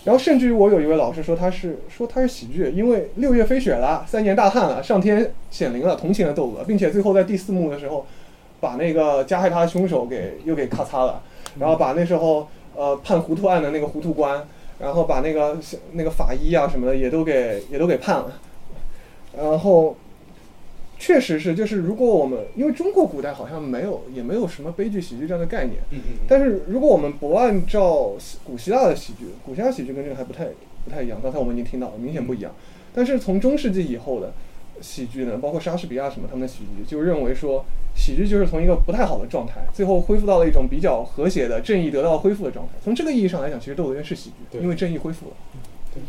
然后甚至于我有一位老师说他是说他是喜剧，因为六月飞雪了，三年大旱了，上天显灵了，同情了窦娥，并且最后在第四幕的时候，把那个加害他的凶手给又给咔嚓了，然后把那时候呃判糊涂案的那个糊涂官，然后把那个那个法医啊什么的也都给也都给判了，然后确实是就是如果我们因为中国古代好像没有也没有什么悲剧喜剧这样的概念，嗯嗯但是如果我们不按照古希腊的喜剧，古希腊喜剧跟这个还不太不太一样。刚才我们已经听到了，明显不一样。但是从中世纪以后的喜剧呢，包括莎士比亚什么他们的喜剧，就认为说喜剧就是从一个不太好的状态，最后恢复到了一种比较和谐的正义得到恢复的状态。从这个意义上来讲，其实《窦娥冤》是喜剧，对因为正义恢复了。对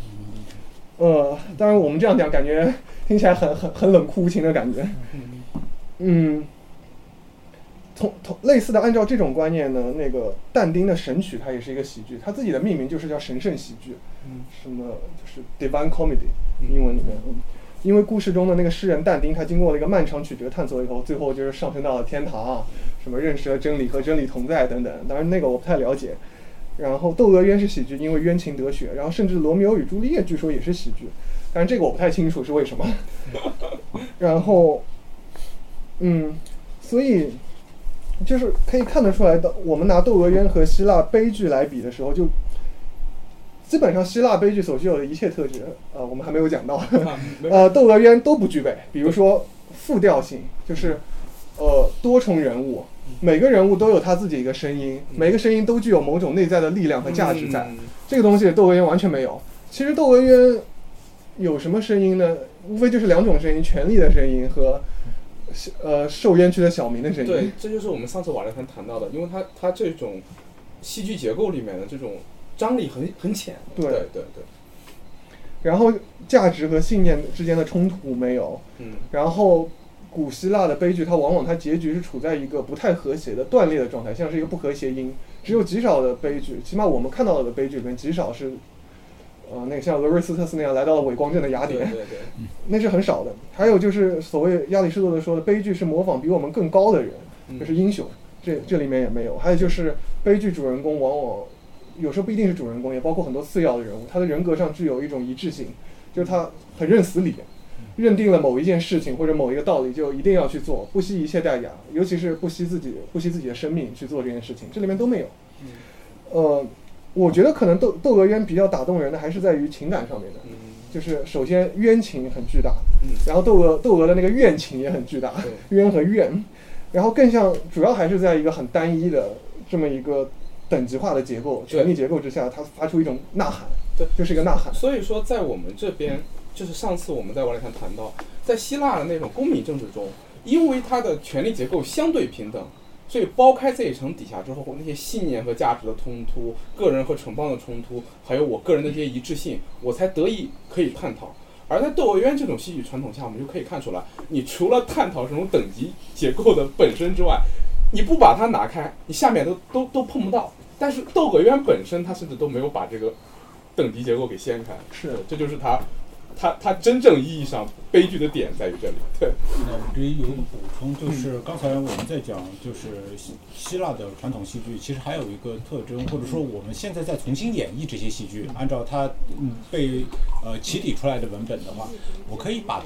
呃，当然我们这样讲，感觉听起来很很很冷酷无情的感觉。嗯，同同类似的，按照这种观念呢，那个但丁的《神曲》它也是一个喜剧，它自己的命名就是叫神圣喜剧，嗯什么就是 divine comedy，英文里面，嗯，因为故事中的那个诗人但丁，他经过了一个漫长曲折探索以后，最后就是上升到了天堂，什么认识了真理和真理同在等等。当然那个我不太了解。然后《窦娥冤》是喜剧，因为冤情得雪。然后甚至《罗密欧与朱丽叶》据说也是喜剧，但是这个我不太清楚是为什么。然后，嗯，所以就是可以看得出来的，我们拿《窦娥冤》和希腊悲剧来比的时候，就基本上希腊悲剧所具有的一切特质，呃，我们还没有讲到，呃，《窦娥冤》都不具备。比如说复调性，就是呃多重人物，每个人物都有他自己一个声音，每个声音都具有某种内在的力量和价值在。嗯这个东西《窦娥冤》完全没有。其实《窦娥冤》有什么声音呢？无非就是两种声音：权力的声音和呃受冤屈的小民的声音。对，这就是我们上次瓦莱谈谈到的，因为他他这种戏剧结构里面的这种张力很很浅。对对对对，然后价值和信念之间的冲突没有，嗯然后古希腊的悲剧，它往往它结局是处在一个不太和谐的断裂的状态，像是一个不和谐音。只有极少的悲剧，起码我们看到的悲剧里面极少是，呃，那个像俄瑞斯特斯那样来到了伪光正的雅典，对对对，那是很少的。还有就是所谓亚里士多德说的，悲剧是模仿比我们更高的人，嗯就是英雄，这这里面也没有。还有就是悲剧主人公往往有时候不一定是主人公，也包括很多次要的人物，他的人格上具有一种一致性，就是他很认死理，认定了某一件事情或者某一个道理就一定要去做，不惜一切代价，尤其是不惜自己不惜自己的生命去做这件事情，这里面都没有。呃，我觉得可能窦窦娥冤比较打动人的还是在于情感上面的，嗯。就是首先冤情很巨大，嗯。然后窦娥窦娥的那个怨情也很巨大，对。冤和怨，然后更像主要还是在一个很单一的这么一个等级化的结构、权力结构之下，它发出一种呐喊，对，就是一个呐喊。所以说，在我们这边，就是上次我们在瓦里谈谈到，在希腊的那种公民政治中，因为它的权力结构相对平等，所以剥开这一层底下之后，那些信念和价值的冲突、个人和城邦的冲突，还有我个人的这些一致性，我才得以可以探讨。而在窦娥冤这种戏剧传统下，我们就可以看出来，你除了探讨这种等级结构的本身之外，你不把它拿开，你下面都都都碰不到。但是窦娥冤本身，它甚至都没有把这个等级结构给掀开。是，这就是它，它它真正意义上悲剧的点在于这里。对，那我这里有一个补充，就是刚才我们在讲，就是希希腊的传统戏剧，其实还有一个特征，或者说我们现在在重新演绎这些戏剧，按照它嗯被呃起底出来的文本的话，我可以把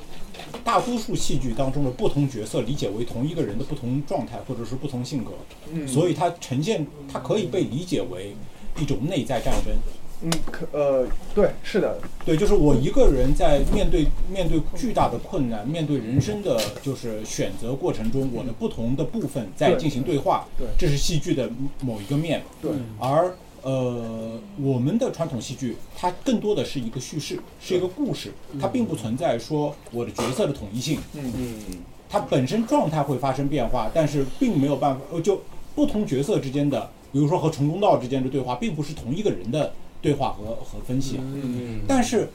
大多数戏剧当中的不同角色理解为同一个人的不同状态，或者是不同性格，嗯所以它呈现，它可以被理解为一种内在战争。嗯，可呃，对，是的，对，就是我一个人在面对面对巨大的困难，面对人生的就是选择过程中，我的不同的部分在进行对话，对这是戏剧的某一个面。对，而呃，我们的传统戏剧它更多的是一个叙事，是一个故事，它并不存在说我的角色的统一性，嗯。嗯，它本身状态会发生变化，但是并没有办法，呃，就不同角色之间的，比如说和成公道之间的对话，并不是同一个人的对话和和分析。嗯但是，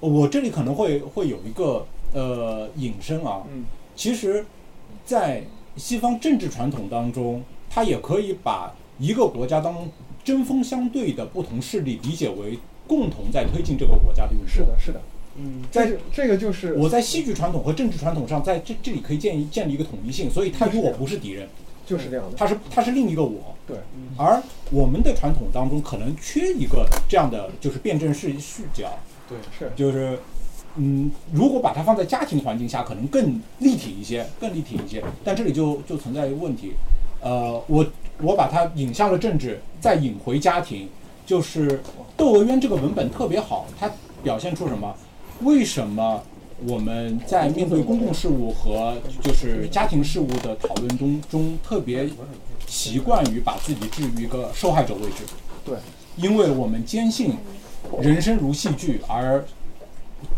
我这里可能会会有一个呃引申啊，嗯。其实，在西方政治传统当中，它也可以把一个国家当中针锋相对的不同势力理解为共同在推进这个国家的运作。是的，是的，嗯在这个就是我在戏剧传统和政治传统上，在这这里可以建立建立一个统一性，所以他与我不是敌人，就是这样的，他是他是另一个我。对，而我们的传统当中可能缺一个这样的就是辩证视视角，对，是就是，嗯，如果把它放在家庭环境下，可能更立体一些，更立体一些。但这里就就存在一个问题，呃，我我把它引向了政治，再引回家庭，就是《窦娥冤》这个文本特别好，它表现出什么？为什么我们在面对公共事务和就是家庭事务的讨论中中特别习惯于把自己置于一个受害者位置？对，因为我们坚信人生如戏剧，而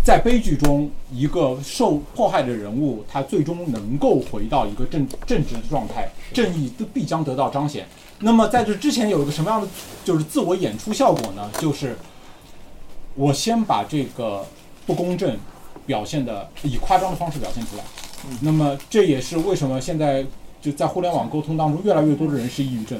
在悲剧中，一个受迫害的人物，他最终能够回到一个正正直的状态，正义都必将得到彰显。那么在这之前有一个什么样的就是自我演出效果呢？就是我先把这个不公正表现的以夸张的方式表现出来。那么这也是为什么现在就在互联网沟通当中，越来越多的人是抑郁症。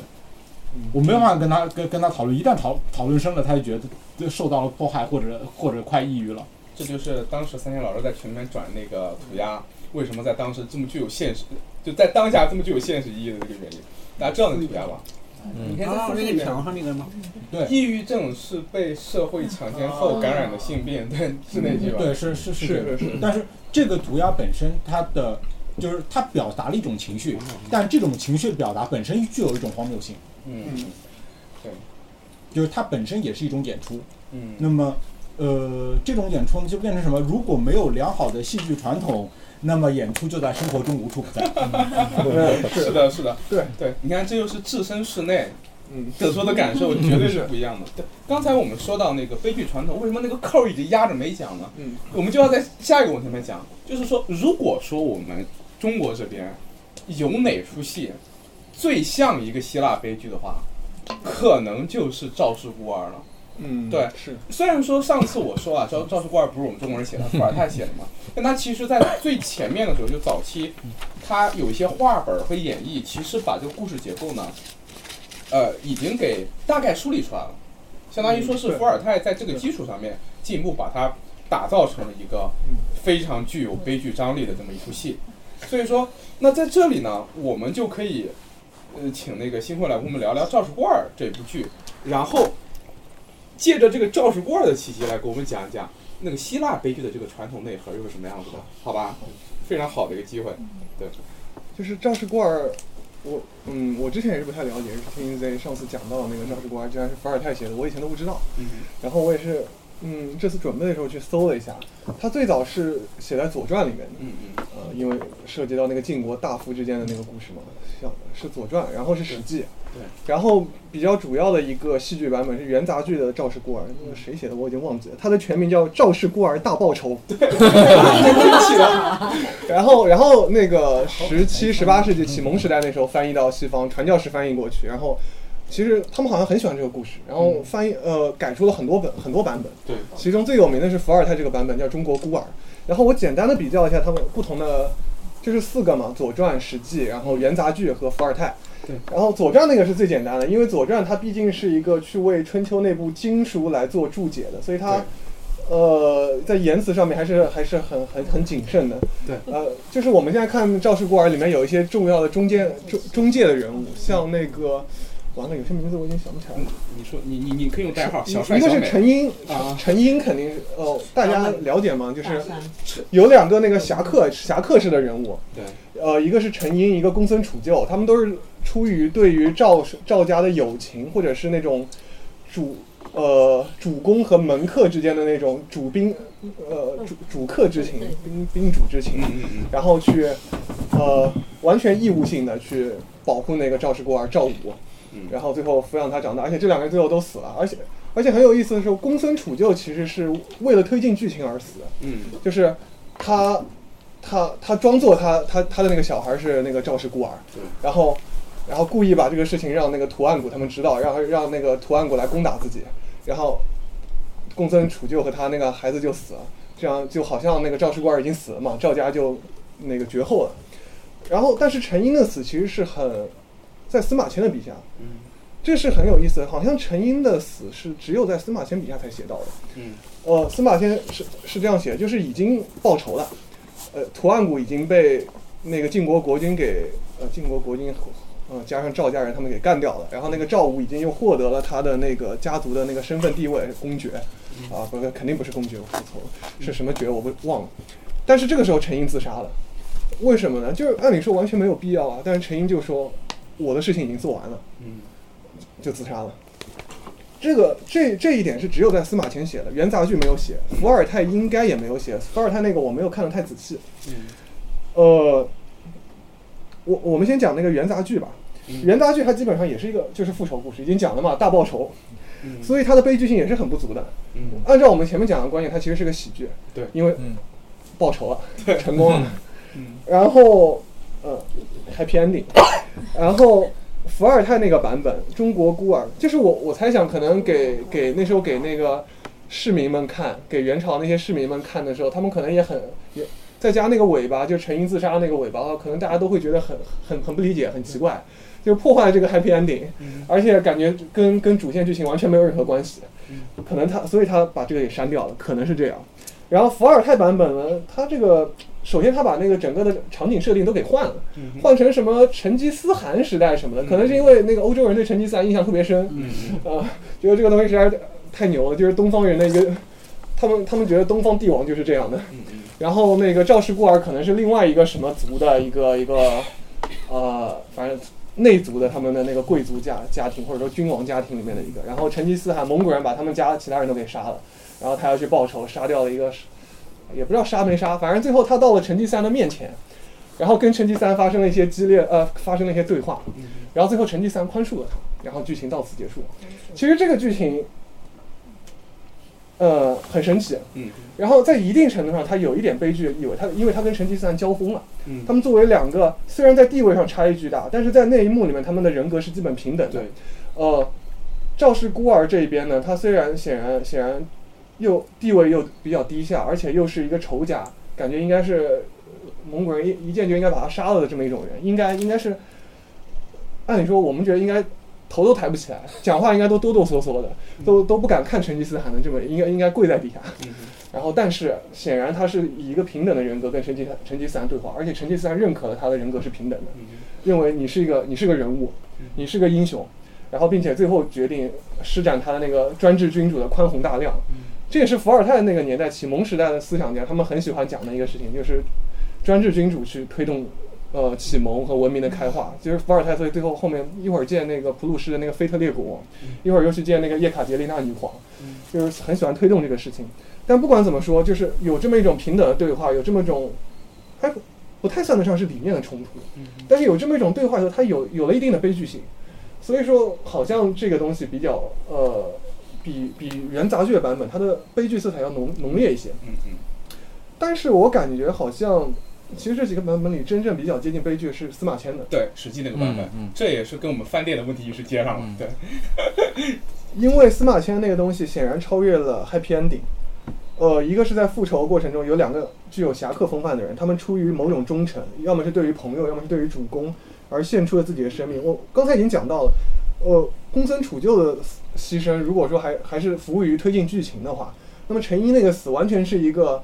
我没办法跟他跟跟他讨论，一旦讨讨论深了，他就觉得受到了迫害，或者或者快抑郁了。这就是当时三千老师在群里面转那个涂鸦，为什么在当时这么具有现实，就在当下这么具有现实意义的这个原因。大家知道那涂鸦吧？你可以在那个墙上那个吗？对抑郁症是被社会强奸后感染的性病，对，是那句吧？对，是是是是是但是这个涂鸦本身，它的就是它表达了一种情绪，但这种情绪表达本身具有一种荒谬性，嗯。对。就是它本身也是一种演出。嗯。那么，呃，这种演出呢，就变成什么？如果没有良好的戏剧传统，那么演出就在生活中无处不在。对。是的，是的，对。对，你看，这就是置身事内嗯，得出的感受，绝对是不一样的。对，刚才我们说到那个悲剧传统，为什么那个扣儿一直压着没讲呢？嗯，我们就要在下一个问题里面讲，就是说，如果说我们中国这边有哪出戏最像一个希腊悲剧的话，可能就是赵氏孤儿了。嗯，对是，虽然说上次我说啊，赵赵氏孤儿不是我们中国人写的，伏尔泰写的嘛，但他其实在最前面的时候，就早期，他有一些画本和演绎，其实把这个故事结构呢，呃，已经给大概梳理出来了，相当于说是伏尔泰在这个基础上面进一步把它打造成了一个非常具有悲剧张力的这么一出戏。所以说，那在这里呢，我们就可以，呃，请那个新会来跟我们聊聊《赵氏孤儿》这部剧，然后借着这个赵氏孤儿的契机来给我们讲一讲那个希腊悲剧的这个传统内核又是什么样子的，好吧？非常好的一个机会，对，就是赵氏孤儿，我嗯，我之前也是不太了解，是听 Z 上次讲到那个赵氏孤儿居然是伏尔泰写的，我以前都不知道。嗯然后我也是，嗯，这次准备的时候去搜了一下，他最早是写在《左传》里面的，嗯嗯。呃，因为涉及到那个晋国大夫之间的那个故事嘛，像是《左传》，然后是《史记》，对，然后比较主要的一个戏剧版本是元杂剧的《赵氏孤儿》，那个谁写的我已经忘记了，它的全名叫《赵氏孤儿大报仇》。对。然后，然后那个十七、十八世纪启蒙时代那时候翻译到西方，传教士翻译过去，然后其实他们好像很喜欢这个故事，然后翻译呃改出了很多本很多版本，对，其中最有名的是伏尔泰这个版本叫《中国孤儿》，然后我简单的比较一下他们不同的，就是四个嘛，《左传》《史记》，然后元杂剧和伏尔泰。对，然后《左传》那个是最简单的，因为《左传》它毕竟是一个去为春秋那部经书来做注解的，所以它呃在言辞上面还是还是很很很谨慎的。对，呃，就是我们现在看《赵氏孤儿》里面有一些重要的中间中中介的人物，像那个完了有些名字我已经想不起来了。你说你你你可以用代号小帅一个是陈英啊，陈英肯定是哦，大家了解吗？就是有两个那个侠客侠客式的人物，对，呃，一个是陈英，一个公孙楚旧，他们都是出于对于赵赵家的友情，或者是那种主呃主公和门客之间的那种主宾呃主主客之情，宾宾主之情，然后去呃完全义务性的去保护那个赵氏孤儿赵武，嗯然后最后抚养他长大，而且这两个人最后都死了，而且而且很有意思的是，公孙杵臼其实是为了推进剧情而死。的，嗯。就是他他他装作他他他的那个小孩是那个赵氏孤儿，对，然后然后故意把这个事情让那个图案谷他们知道，让让那个图案谷来攻打自己，然后公孙杵臼和他那个孩子就死了，这样就好像那个赵氏孤儿已经死了嘛，赵家就那个绝后了。然后，但是陈英的死其实是很在司马迁的笔下，嗯。这是很有意思的。好像陈英的死是只有在司马迁笔下才写到的。嗯。呃，司马迁是是这样写，就是已经报仇了，呃，图案谷已经被那个晋国国君给呃晋国国君嗯加上赵家人他们给干掉了，然后那个赵武已经又获得了他的那个家族的那个身份地位公爵，啊不肯定不是公爵，我说错了，是什么爵我不忘了，但是这个时候陈英自杀了，为什么呢？就是按理说完全没有必要啊，但是陈英就说我的事情已经做完了，嗯就自杀了。这个这这一点是只有在司马迁写的，元杂剧没有写，伏尔泰应该也没有写。伏尔泰那个我没有看得太仔细。嗯呃，我我们先讲那个元杂剧吧。嗯元杂剧它基本上也是一个就是复仇故事，已经讲了嘛，大报仇，嗯所以它的悲剧性也是很不足的。嗯按照我们前面讲的观念，它其实是个喜剧，对因为嗯报仇了，成功了。嗯然后，呃，happy ending。然后伏尔泰那个版本《中国孤儿》，就是我我猜想，可能给给那时候给那个市民们看，给元朝那些市民们看的时候，他们可能也很也再加那个尾巴，就陈英自杀那个尾巴，可能大家都会觉得很很很不理解，很奇怪，就破坏了这个 happy ending，而且感觉跟跟主线剧情完全没有任何关系。可能他，所以他把这个给删掉了，可能是这样。然后伏尔泰版本呢，它这个首先他把那个整个的场景设定都给换了，嗯换成什么成吉思汗时代什么的，可能是因为那个欧洲人对成吉思汗印象特别深，嗯。啊，觉得这个东西实在是太牛了，就是东方人的一个，他们他们觉得东方帝王就是这样的。嗯。然后那个赵氏孤儿可能是另外一个什么族的一个一个，呃，反正内族的他们的那个贵族家家庭或者说君王家庭里面的一个。然后成吉思汗蒙古人把他们家其他人都给杀了，然后他要去报仇，杀掉了一个，也不知道杀没杀，反正最后他到了成吉思汗的面前，然后跟成吉思汗发生了一些激烈呃发生了一些对话，然后最后成吉思汗宽恕了他，然后剧情到此结束。其实这个剧情。呃，很神奇。嗯然后在一定程度上，他有一点悲剧意味，他因为他跟成吉思汗交锋了。嗯他们作为两个，虽然在地位上差异巨大，但是在那一幕里面，他们的人格是基本平等的。对，呃，赵氏孤儿这一边呢，他虽然显然显然又地位又比较低下，而且又是一个仇家，感觉应该是呃蒙古人一一见就应该把他杀了的这么一种人，应该应该是，按理说我们觉得应该头都抬不起来，讲话应该都哆哆嗦嗦的，都都不敢看成吉思汗的这么应该应该跪在地下。嗯然后，但是显然他是以一个平等的人格跟成吉成吉思汗对话，而且成吉思汗认可了他的人格是平等的，嗯认为你是一个你是个人物，你是个英雄，然后并且最后决定施展他的那个专制君主的宽宏大量。这也是伏尔泰那个年代启蒙时代的思想家他们很喜欢讲的一个事情，就是专制君主去推动呃启蒙和文明的开化。就是伏尔泰，所以最后后面一会儿见那个普鲁士的那个腓特烈国王，一会儿又去见那个叶卡捷琳娜女皇，就是很喜欢推动这个事情。但不管怎么说，就是有这么一种平等的对话，有这么一种还不不太算得上是理念的冲突，但是有这么一种对话以后，它有有了一定的悲剧性。所以说，好像这个东西比较呃，比比原杂剧的版本它的悲剧色彩要浓浓烈一些。嗯嗯但是我感觉好像，其实这几个版本里真正比较接近悲剧的是司马迁的，对，史记那个版本嗯嗯，这也是跟我们饭店的问题是接上了。嗯对，因为司马迁那个东西显然超越了 happy ending。呃，一个是在复仇过程中有两个具有侠客风范的人，他们出于某种忠诚，要么是对于朋友，要么是对于主公，而献出了自己的生命。我刚才已经讲到了，呃，公孙杵臼的牺牲，如果说还还是服务于推进剧情的话，那么陈一那个死完全是一个，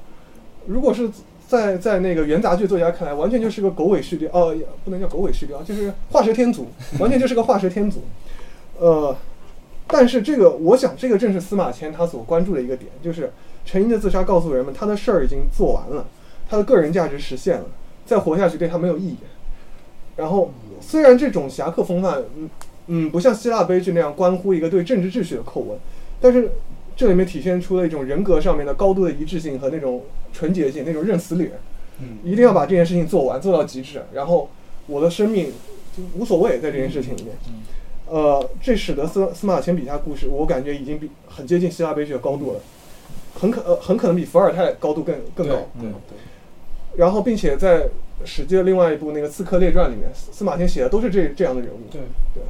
如果是在在那个元杂剧作家看来，完全就是个狗尾续貂，哦，也不能叫狗尾续貂，就是画蛇添足，完全就是个画蛇添足。呃，但是这个，我想这个正是司马迁他所关注的一个点，就是陈英的自杀告诉人们，他的事儿已经做完了，他的个人价值实现了，再活下去对他没有意义。然后，虽然这种侠客风范，嗯嗯，不像希腊悲剧那样关乎一个对政治秩序的叩问，但是这里面体现出了一种人格上面的高度的一致性和那种纯洁性，那种认死理。嗯一定要把这件事情做完，做到极致。然后我的生命就无所谓在这件事情里面。呃，这使得司司马迁笔下故事，我感觉已经比很接近希腊悲剧的高度了，很可呃很可能比伏尔泰高度更更高。对嗯对，然后，并且在《史记》的另外一部那个《刺客列传》里面，司司马迁写的都是这这样的人物。对对，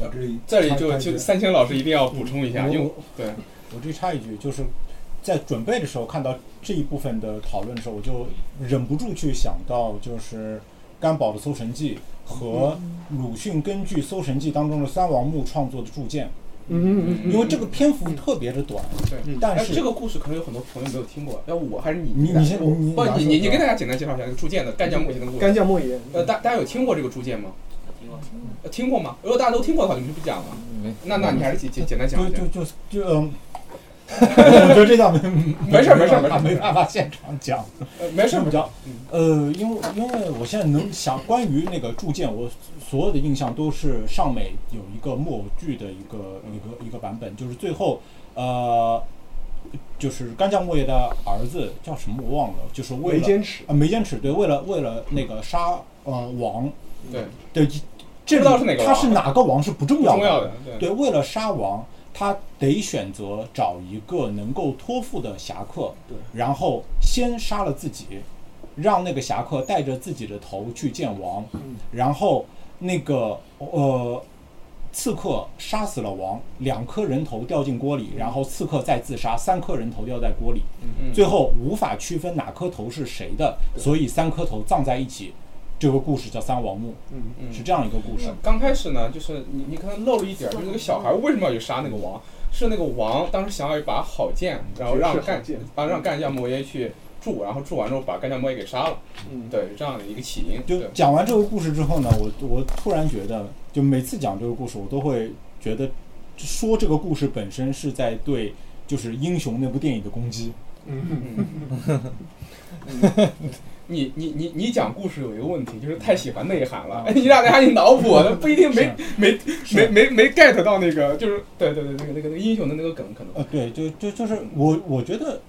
我这里这里就就三千老师一定要补充一下，我因为对，我这里插一句，就是在准备的时候看到这一部分的讨论的时候，我就忍不住去想到，就是甘宝的《搜神记》和鲁迅根据《搜神记》当中的三王墓创作的铸剑，嗯嗯嗯，因为这个篇幅特别的短，对，但是哎这个故事可能有很多朋友没有听过，要我还是你你你先你你你跟大家简单介绍一下这个铸剑的干将莫邪的故事。干。将莫邪。呃，大大家有听过这个铸剑吗？呃听过吗？如果大家都听过的话，你们就不讲了。没那那你还是简简简单讲一下就就。就就嗯。我觉得这叫没没事儿没事儿没事儿 没办法现场讲。呃，没事不着。呃，因为因为我现在能想关于那个铸剑，我所有的印象都是上美有一个木偶剧的一个一个一个版本，就是最后呃，就是干将莫邪的儿子叫什么我忘了，就是为了没坚持啊没坚持，对，为了为了那个杀呃王对，的一，这不知道是哪个王他是哪个王是不重要重要的对对，为了杀王，他得选择找一个能够托付的侠客，对，然后先杀了自己，让那个侠客带着自己的头去见王，嗯然后那个呃。刺客杀死了王，两颗人头掉进锅里，然后刺客再自杀，三颗人头掉在锅里，嗯最后无法区分哪颗头是谁的，所以三颗头葬在一起。这个故事叫三王墓，嗯嗯是这样一个故事。刚开始呢，就是你你可能漏了一点儿，就是那个小孩为什么要去杀那个王？是那个王当时想要一把好剑，然后让干啊让干将莫邪去铸，然后铸完之后把干将莫邪给杀了。嗯，对，这样的一个起因。就讲完这个故事之后呢，我我突然觉得，就每次讲这个故事，我都会觉得说这个故事本身是在对就是英雄那部电影的攻击。你你你你讲故事有一个问题，就是太喜欢内涵了，你让大家你脑补，不一定没没没没没 get 到那个，就是对对对，那个那个那个英雄的那个梗可能。呃，对，就就就是我我觉得，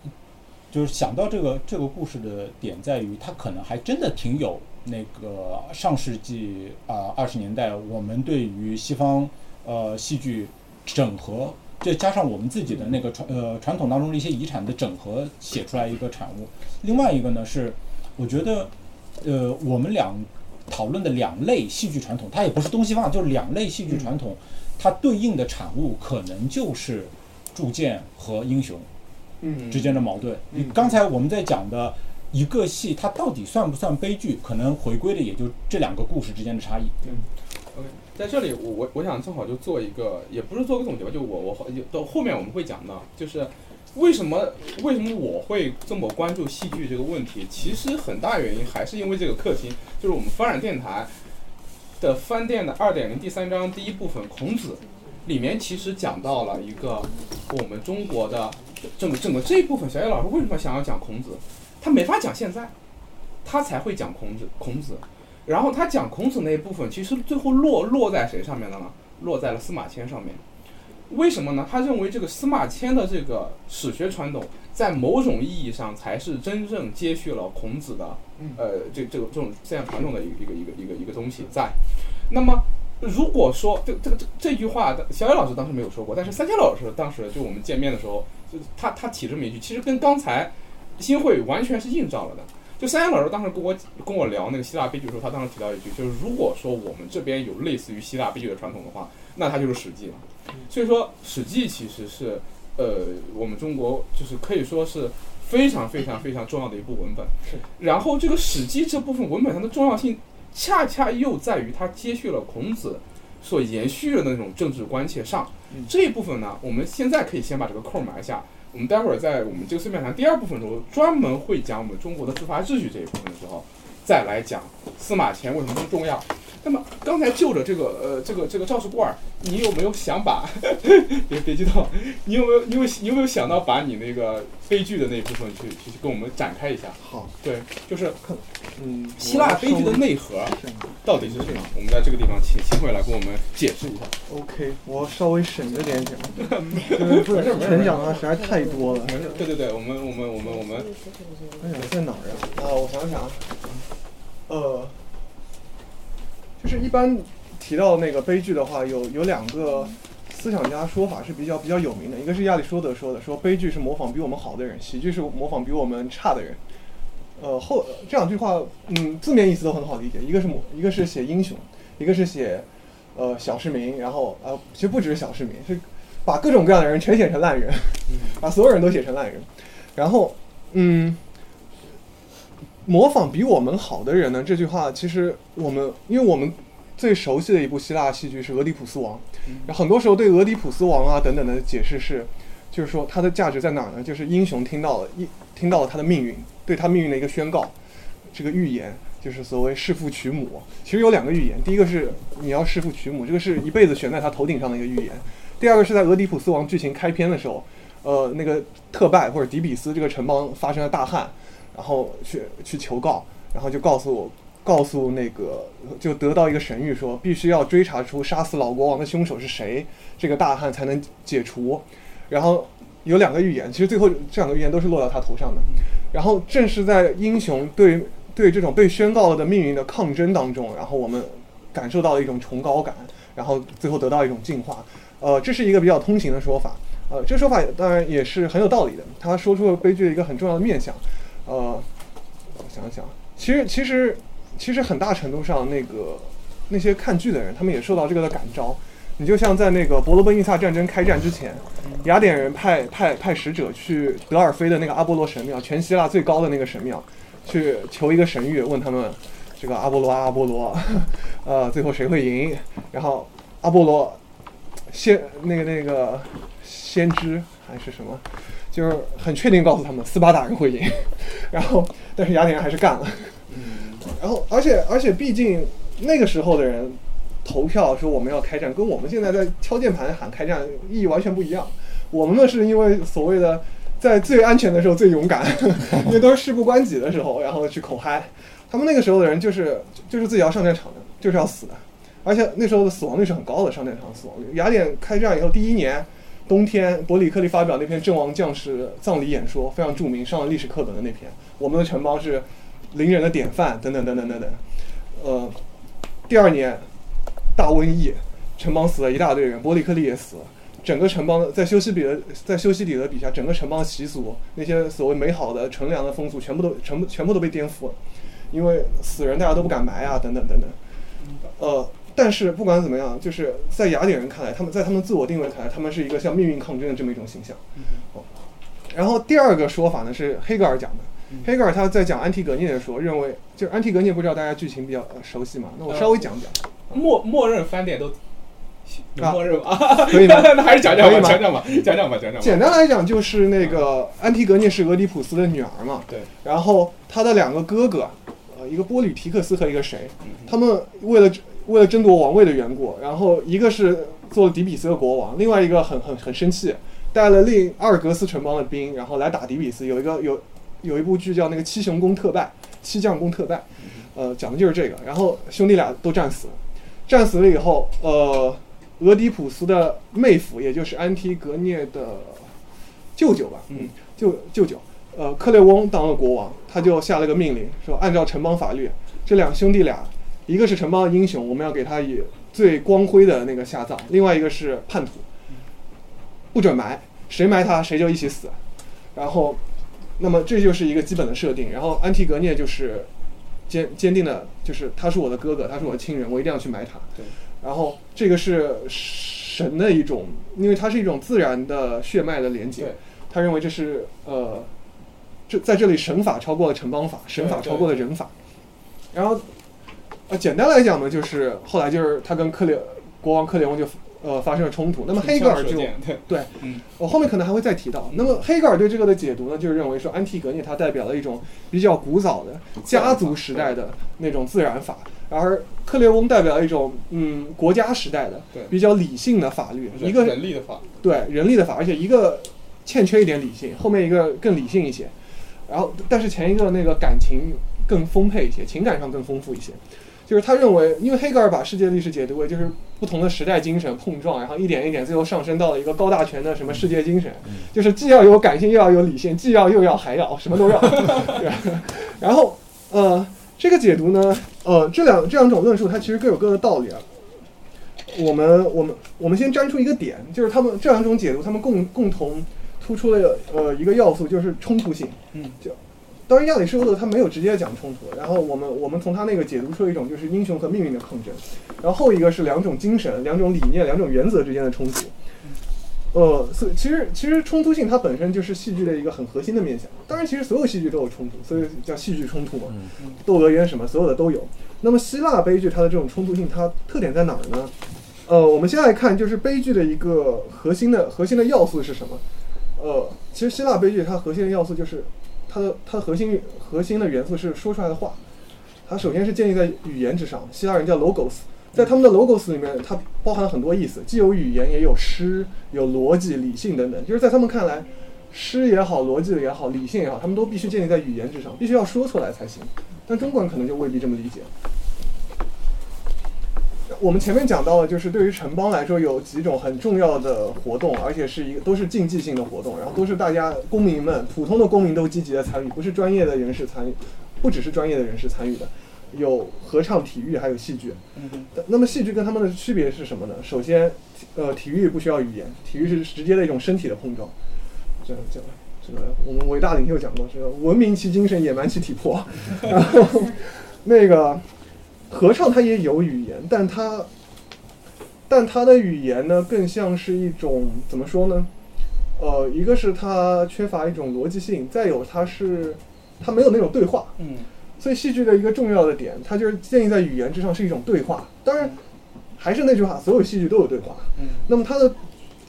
就是想到这个这个故事的点在于，它可能还真的挺有那个上世纪啊二十年代我们对于西方呃戏剧整合再加上我们自己的那个传呃传统当中的一些遗产的整合写出来一个产物。另外一个呢是，我觉得呃我们俩讨论的两类戏剧传统，它也不是东西方，就是两类戏剧传统，它对应的产物可能就是铸剑和英雄嗯之间的矛盾。刚才我们在讲的一个戏，它到底算不算悲剧，可能回归的也就这两个故事之间的差异。OK，在这里我我我想正好就做一个，也不是做个总结吧，就我我后到后面我们会讲到，就是为什么为什么我会这么关注戏剧这个问题，其实很大原因还是因为这个课题，就是我们翻转电台的翻电的二点零第三章第一部分孔子里面其实讲到了一个我们中国的整个整个这一部分，小叶老师为什么想要讲孔子？他没法讲现在，他才会讲孔子孔子。然后他讲孔子那一部分，其实最后落落在谁上面了呢？落在了司马迁上面。为什么呢？他认为这个司马迁的这个史学传统，在某种意义上才是真正接续了孔子的，呃，这这个这种思想传统的一个一个一个一个一个东西在。那么，如果说这这个这这句话，小野老师当时没有说过，但是三千老师当时就我们见面的时候，就他他提这么一句，其实跟刚才新会完全是映照了的。就三岩老师当时跟我跟我聊那个希腊悲剧的时候，他当时提到一句，就是如果说我们这边有类似于希腊悲剧的传统的话，那它就是《史记》了。所以说，《史记》其实是呃我们中国就是可以说是非常非常非常重要的一部文本。然后这个《史记》这部分文本上的重要性，恰恰又在于它接续了孔子所延续的那种政治关切上。这一部分呢，我们现在可以先把这个扣埋下。我们待会儿在我们这个碎片谈第二部分的时候，专门会讲我们中国的司法秩序这一部分的时候，再来讲司马迁为什么这么重要。那么刚才就着这个呃这个这个赵氏罐儿，你有没有想把 别别激动，你有没有你有你有没有想到把你那个悲剧的那一部分去去去跟我们展开一下？好，对，就是嗯，希腊悲剧的内核到底是什么？我们在这个地方请秦晖来给我们解释一下。OK，我稍微省着点讲，就是不是全讲的实在太多了。对对对，我们我们我们我们，哎呀，在哪儿啊？啊，我想想啊，呃，就是一般提到那个悲剧的话，有有两个思想家说法是比较比较有名的，一个是亚里士多德说的，说悲剧是模仿比我们好的人，喜剧是模仿比我们差的人。呃，后这两句话，嗯，字面意思都很好理解，一个是模，一个是写英雄，一个是写呃小市民，然后呃，其实不只是小市民，是把各种各样的人全写成烂人，把所有人都写成烂人，然后嗯。模仿比我们好的人呢？这句话其实我们，因为我们最熟悉的一部希腊戏剧是《俄狄浦斯王》，然后很多时候对俄狄浦斯王啊等等的解释是，就是说它的价值在哪儿呢？就是英雄听到了一听到了他的命运，对他命运的一个宣告，这个预言就是所谓弑父娶母。其实有两个预言，第一个是你要弑父娶母，这个是一辈子悬在他头顶上的一个预言；第二个是在俄狄浦斯王剧情开篇的时候，呃，那个特拜或者底比斯这个城邦发生了大旱。然后去去求告，然后就告诉我，告诉那个，就得到一个神谕说，必须要追查出杀死老国王的凶手是谁，这个大汉才能解除。然后有两个预言，其实最后这两个预言都是落到他头上的。然后正是在英雄对对这种被宣告了的命运的抗争当中，然后我们感受到了一种崇高感，然后最后得到一种进化。呃，这是一个比较通行的说法。呃，这说法当然也是很有道理的，他说出了悲剧的一个很重要的面向。呃，我想想，其实其实其实很大程度上，那个那些看剧的人，他们也受到这个的感召。你就像在那个伯罗奔尼撒战争开战之前，雅典人派派派使者去德尔菲的那个阿波罗神庙，全希腊最高的那个神庙，去求一个神谕，问他们这个阿波罗阿波罗，呃，最后谁会赢？然后阿波罗先那个那个先知还是什么？就是很确定告诉他们斯巴达人会赢，然后但是雅典人还是干了，然后而且而且毕竟那个时候的人投票说我们要开战，跟我们现在在敲键盘喊开战意义完全不一样。我们呢是因为所谓的在最安全的时候最勇敢，因为都是事不关己的时候，然后去口嗨。他们那个时候的人就是就是自己要上战场的，就是要死的，而且那时候的死亡率是很高的，上战场死亡率。雅典开战以后第一年。冬天，伯里克利发表那篇阵亡将士葬礼演说，非常著名，上了历史课本的那篇。我们的城邦是邻人的典范，等等等等等等。呃，第二年大瘟疫，城邦死了一大堆人，伯里克利也死了。整个城邦在修昔底的在修昔底德笔下，整个城邦习俗那些所谓美好的纯良的风俗，全部都全部全部都被颠覆了，因为死人大家都不敢埋啊，等等等等。呃，但是不管怎么样，就是在雅典人看来，他们在他们自我定位看来，他们是一个向命运抗争的这么一种形象。哦，然后第二个说法呢是黑格尔讲的。黑格尔他在讲安提格涅的时候，认为就是安提格涅，不知道大家剧情比较呃熟悉嘛？那我稍微讲讲。默默认翻点都啊默认啊，可以吗那还是讲讲吧，讲讲吧，讲讲吧，讲讲吧。简单来讲，就是那个安提格涅是俄狄浦斯的女儿嘛，对，然后他的两个哥哥，呃，一个波吕提克斯和一个谁，嗯他们为了为了争夺王位的缘故，然后一个是做了底比斯的国王，另外一个很很很生气，带了另阿尔格斯城邦的兵，然后来打底比斯。有一个有有一部剧叫那个七雄攻特拜，七将攻特拜，呃，讲的就是这个。然后兄弟俩都战死了，战死了以后，呃，俄狄浦斯的妹夫，也就是安提格涅的舅舅吧，嗯，舅舅舅，呃，克列翁当了国王，他就下了个命令，说按照城邦法律，这两兄弟俩，一个是城邦英雄，我们要给他以最光辉的那个下葬；另外一个是叛徒，不准埋，谁埋他谁就一起死。然后，那么这就是一个基本的设定。然后安提格涅就是坚坚定的，就是他是我的哥哥，他是我的亲人，我一定要去埋他。对。然后这个是神的一种，因为它是一种自然的血脉的连接。他认为这是呃，这在这里神法超过了城邦法，神法超过了人法。然后，呃，简单来讲呢，就是后来就是他跟克里国王克里翁就呃发生了冲突。那么黑格尔就对，对，嗯我后面可能还会再提到。那么黑格尔对这个的解读呢，就是认为说安提格涅它代表了一种比较古早的家族时代的那种自然法，而克列翁代表了一种嗯国家时代的比较理性的法律，一个人力的法，对人力的法，而且一个欠缺一点理性，后面一个更理性一些，然后但是前一个那个感情更丰沛一些，情感上更丰富一些。就是他认为，因为黑格尔把世界历史解读为就是不同的时代精神碰撞，然后一点一点，最后上升到了一个高大全的什么世界精神，就是既要有感性又要有理性，既要又要还要，什么都要。对然后呃，这个解读呢，呃，这两这两种论述它其实各有各的道理啊。我们我们我们先摘出一个点，就是他们这两种解读，他们共共同突出了呃一个要素，就是冲突性。嗯，就当然亚里士多德他没有直接讲冲突，然后我们我们从他那个解读出一种就是英雄和命运的抗争，然后后一个是两种精神、两种理念、两种原则之间的冲突。呃，所以其实其实冲突性它本身就是戏剧的一个很核心的面向。当然，其实所有戏剧都有冲突，所以叫戏剧冲突嘛。窦娥冤什么所有的都有。那么希腊悲剧它的这种冲突性，它特点在哪儿呢？呃，我们先来看就是悲剧的一个核心的核心的要素是什么？呃，其实希腊悲剧它核心的要素就是它的它的核心核心的元素是说出来的话。它首先是建立在语言之上，希腊人叫 logos，在他们的 logos 里面，它包含了很多意思，既有语言，也有诗，有逻辑、理性等等。就是在他们看来，诗也好，逻辑也好，理性也好，他们都必须建立在语言之上，必须要说出来才行。但中国人可能就未必这么理解。我们前面讲到了，就是对于城邦来说，有几种很重要的活动，而且是一个都是竞技性的活动，然后都是大家公民们、普通的公民都积极的参与，不是专业的人士参与，不只是专业的人士参与的，有合唱、体育，还有戏剧。那么戏剧跟他们的区别是什么呢？首先，呃，体育不需要语言，体育是直接的一种身体的碰撞。这这这个我们伟大领袖讲过，这个文明其精神，野蛮其体魄。然后那个合唱它也有语言，但它但它的语言呢，更像是一种怎么说呢？呃，一个是它缺乏一种逻辑性，再有它是它没有那种对话。嗯，所以戏剧的一个重要的点，它就是建立在语言之上，是一种对话。当然，还是那句话，所有戏剧都有对话。嗯，那么它的，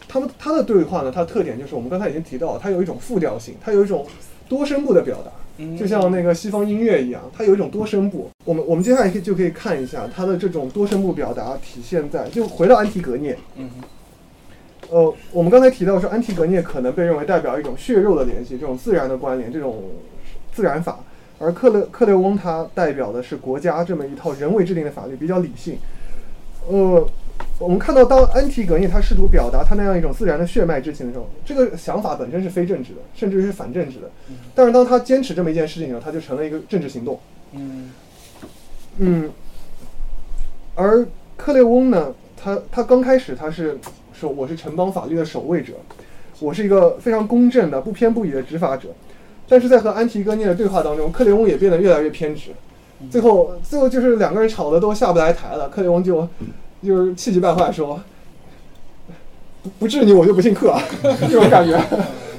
他们它的对话呢，它的特点就是我们刚才已经提到，它有一种复调性，它有一种多声部的表达，嗯就像那个西方音乐一样，它有一种多声部。我们我们接下来可以就可以看一下它的这种多声部表达体现在，就回到安提格涅。嗯呃，我们刚才提到说，安提格涅可能被认为代表一种血肉的联系，这种自然的关联，这种自然法。而克勒克勒翁他代表的是国家这么一套人为制定的法律，比较理性。呃，我们看到当安提格涅他试图表达他那样一种自然的血脉之情的时候，这个想法本身是非政治的，甚至是反政治的。但是当他坚持这么一件事情的时候，他就成了一个政治行动。嗯嗯，而克雷翁呢，他他刚开始他是说我是城邦法律的守卫者，我是一个非常公正的、不偏不倚的执法者。但是在和安提戈涅的对话当中，克雷翁也变得越来越偏执，最后最后就是两个人吵得都下不来台了。克雷翁就就是气急败坏说：“不不治你我就不姓克啊！” 这种感觉，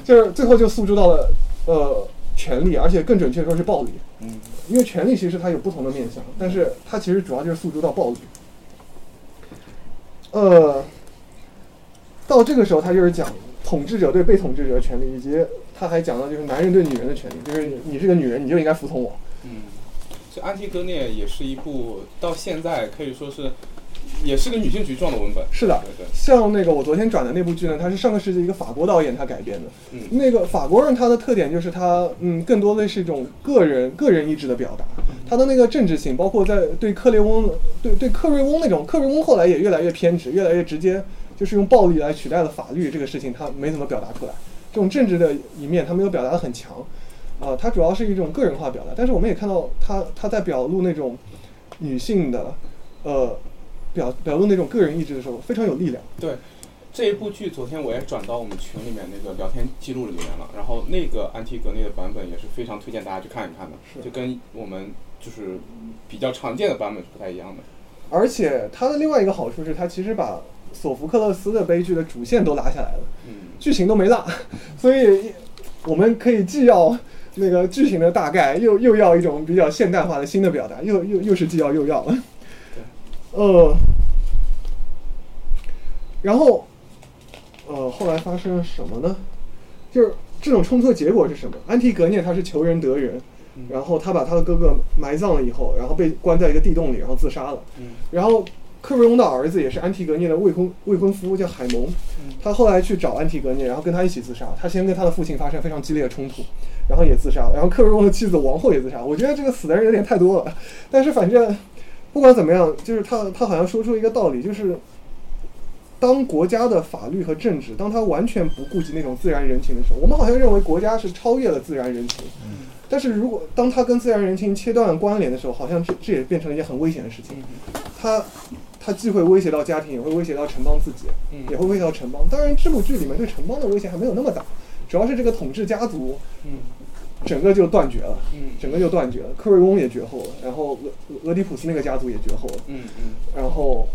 就是最后就诉诸到了呃权力，而且更准确说是暴力。嗯，因为权力其实它有不同的面向，但是它其实主要就是诉诸到暴力。呃，到这个时候，他就是讲统治者对被统治者的权利，以及他还讲到就是男人对女人的权利，就是你是个女人，你就应该服从我。嗯，这《安提戈涅》也是一部到现在可以说是，也是个女性局状的文本。是的对对，像那个我昨天转的那部剧呢，它是上个世纪一个法国导演他改编的。嗯那个法国人他的特点就是他嗯，更多的是一种个人个人意志的表达，他的那个政治性，包括在对克雷翁对对克瑞翁那种，克瑞翁后来也越来越偏执，越来越直接，就是用暴力来取代了法律这个事情，他没怎么表达出来。这种政治的一面，他没有表达的很强，啊、他主要是一种个人化表达。但是我们也看到他他在表露那种女性的，呃，表表露那种个人意志的时候，非常有力量。对，这一部剧昨天我也转到我们群里面那个聊天记录里面了，然后那个安提格内的版本也是非常推荐大家去看一看的，是就跟我们就是比较常见的版本是不太一样的。而且它的另外一个好处是，它其实把索福克勒斯的悲剧的主线都拉下来了，嗯，剧情都没落，所以我们可以既要那个剧情的大概，又又要一种比较现代化的新的表达，又又又是既要又要了。呃，然后呃，后来发生了什么呢？就是这种冲突的结果是什么？安提格涅他是求仁得仁，然后他把他的哥哥埋葬了以后，然后被关在一个地洞里，然后自杀了。嗯然后克瑞翁的儿子也是安提格涅的未婚未婚夫，叫海蒙。他后来去找安提格涅，然后跟他一起自杀。他先跟他的父亲发生非常激烈的冲突，然后也自杀了。然后克瑞翁的妻子王后也自杀。我觉得这个死的人有点太多了，但是反正不管怎么样，就是他他好像说出一个道理，就是当国家的法律和政治，当他完全不顾及那种自然人情的时候，我们好像认为国家是超越了自然人情。但是如果当他跟自然人情切断关联的时候，好像这这也变成了一件很危险的事情。他他既会威胁到家庭，也会威胁到城邦自己，嗯也会威胁到城邦。当然，这部剧里面对城邦的威胁还没有那么大，主要是这个统治家族嗯整个就断绝了，嗯整个就断绝了。科瑞翁也绝后了，然后俄俄狄浦斯那个家族也绝后了，嗯嗯然后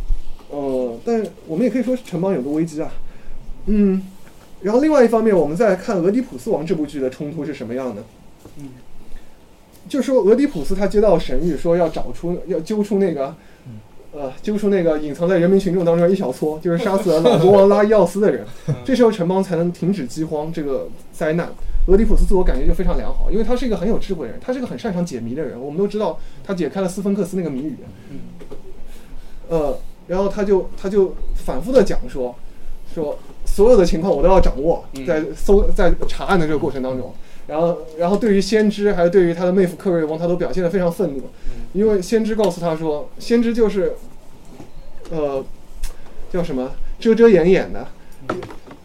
呃，但我们也可以说是城邦有个危机啊，嗯。然后另外一方面，我们再来看《俄狄浦斯王》这部剧的冲突是什么样的。嗯就说俄狄浦斯他接到神谕，说要找出要揪出那个，呃，揪出那个隐藏在人民群众当中一小撮，就是杀死了老国王拉伊奥斯的人。这时候城邦才能停止饥荒这个灾难。俄狄浦斯自我感觉就非常良好，因为他是一个很有智慧的人，他是个很擅长解谜的人。我们都知道他解开了斯芬克斯那个谜语。呃，然后他就他就反复的讲说，说所有的情况我都要掌握，在搜在查案的这个过程当中。然后，然后对于先知，还有对于他的妹夫克瑞翁，他都表现得非常愤怒，因为先知告诉他说，先知就是，呃，叫什么遮遮掩掩的，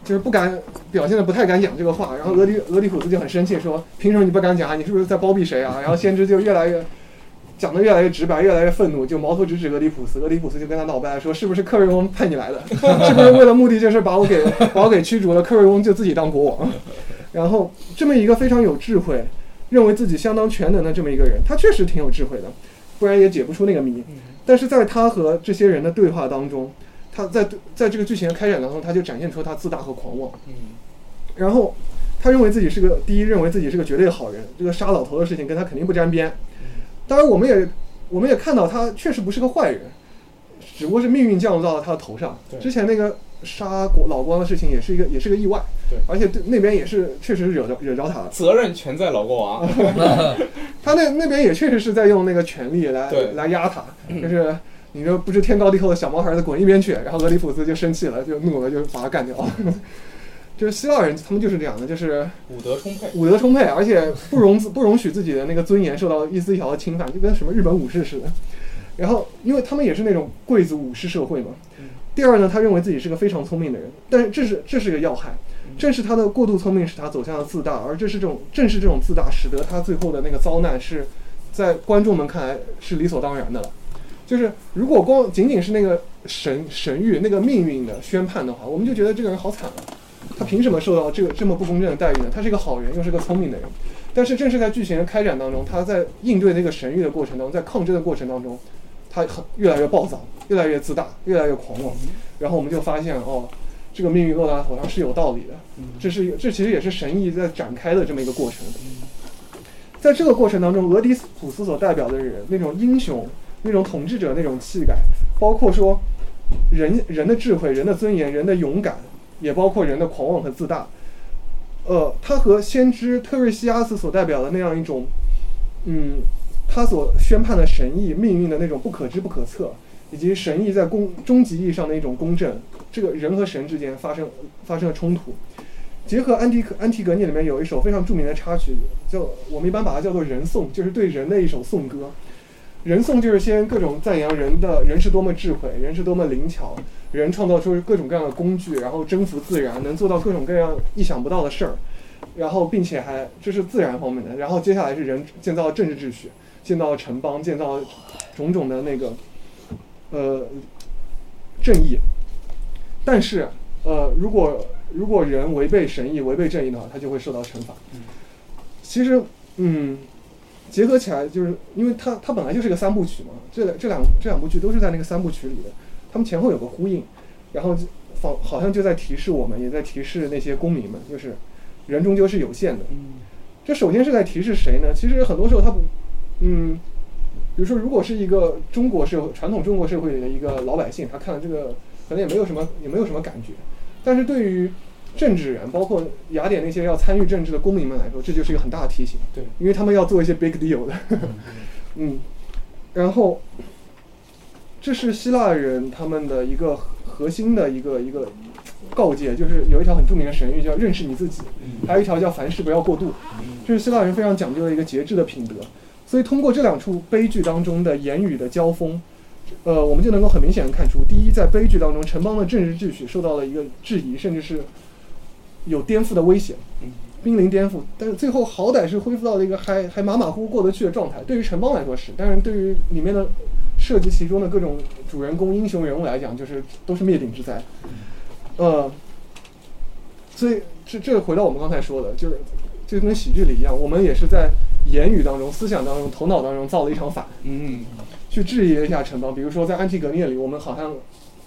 就是不敢表现的不太敢讲这个话。然后俄狄俄狄浦斯就很生气，说凭什么你不敢讲啊？你是不是在包庇谁啊？然后先知就越来越讲的越来越直白，越来越愤怒，就矛头直指俄狄浦斯。俄狄浦斯就跟他闹掰说，是不是克瑞翁派你来的？是不是为了目的就是把我给把我给驱逐了？克瑞翁就自己当国王。然后这么一个非常有智慧，认为自己相当全能的这么一个人，他确实挺有智慧的，不然也解不出那个谜。但是在他和这些人的对话当中，他在在这个剧情的开展当中，他就展现出他自大和狂妄。嗯然后他认为自己是个第一，认为自己是个绝对好人，这个杀老头的事情跟他肯定不沾边。当然，我们也我们也看到他确实不是个坏人，只不过是命运降落到了他的头上。之前那个杀国老光的事情也是一个也是个意外。对而且对那边也是确实惹着惹着他了。责任全在老国王。他那那边也确实是在用那个权力来来压他，就是你这不知天高地厚的小毛孩子滚一边去，然后俄里普斯就生气了，就怒了，就把他干掉了。就是希腊人，他们就是这样的，就是武德充沛。武德充沛，而且不容自不容许自己的那个尊严受到一丝一毫的侵犯，就跟什么日本武士似的。然后，因为他们也是那种贵族武士社会嘛。第二呢，他认为自己是个非常聪明的人，但是这是这是个要害，正是他的过度聪明使他走向了自大，而这是这种正是这种自大使得他最后的那个遭难是在观众们看来是理所当然的了。就是如果光仅仅是那个神神谕那个命运的宣判的话，我们就觉得这个人好惨啊，他凭什么受到这个这么不公正的待遇呢？他是一个好人，又是个聪明的人。但是正是在剧情的开展当中，他在应对那个神谕的过程当中，在抗争的过程当中，他很越来越暴躁，越来越自大，越来越狂妄。然后我们就发现哦，这个命运落到他头上是有道理的，这是这其实也是神意在展开的这么一个过程。在这个过程当中，俄狄浦斯所代表的人那种英雄、那种统治者那种气概，包括说人人的智慧、人的尊严、人的勇敢，也包括人的狂妄和自大。呃，他和先知特瑞西阿斯所代表的那样一种，嗯，他所宣判的神意、命运的那种不可知、不可测，以及神意在公终极意义上的一种公正，这个人和神之间发生发生了冲突。结合安提安提格涅里面有一首非常著名的插曲，叫我们一般把它叫做人颂，就是对人的一首颂歌。人颂就是先各种赞扬人的人是多么智慧，人是多么灵巧，人创造出各种各样的工具，然后征服自然，能做到各种各样意想不到的事儿，然后并且还这是自然方面的。然后接下来是人建造政治秩序，建造城邦，建造种种的那个呃正义。但是呃，如果如果人违背神意、违背正义的话，他就会受到惩罚。其实，嗯，结合起来，就是因为它它本来就是个三部曲嘛，这两这两这两部剧都是在那个三部曲里的，他们前后有个呼应，然后就仿好像就在提示我们，也在提示那些公民们，就是人终究是有限的。这首先是在提示谁呢？其实很多时候他不，嗯，比如说如果是一个中国社会传统中国社会里的一个老百姓，他看了这个可能也没有什么也没有什么感觉。但是对于政治人，包括雅典那些要参与政治的公民们来说，这就是一个很大的提醒。对，因为他们要做一些 big deal 的。嗯，然后这是希腊人他们的一个核心的一个一个告诫，就是有一条很著名的神谕叫认识你自己，还有一条叫凡事不要过度。这是希腊人非常讲究的一个节制的品德。所以通过这两处悲剧当中的言语的交锋。呃，我们就能够很明显的看出，第一，在悲剧当中，城邦的政治秩序受到了一个质疑，甚至是有颠覆的危险，濒临颠覆。但是最后好歹是恢复到了一个还还马马虎虎过得去的状态。对于城邦来说是，但是对于里面的涉及其中的各种主人公、英雄人物来讲，就是都是灭顶之灾。呃，所以这这回到我们刚才说的，就是就跟喜剧里一样，我们也是在言语当中、思想当中、头脑当中造了一场反。嗯。去质疑了一下城邦，比如说在安提格涅里，我们好像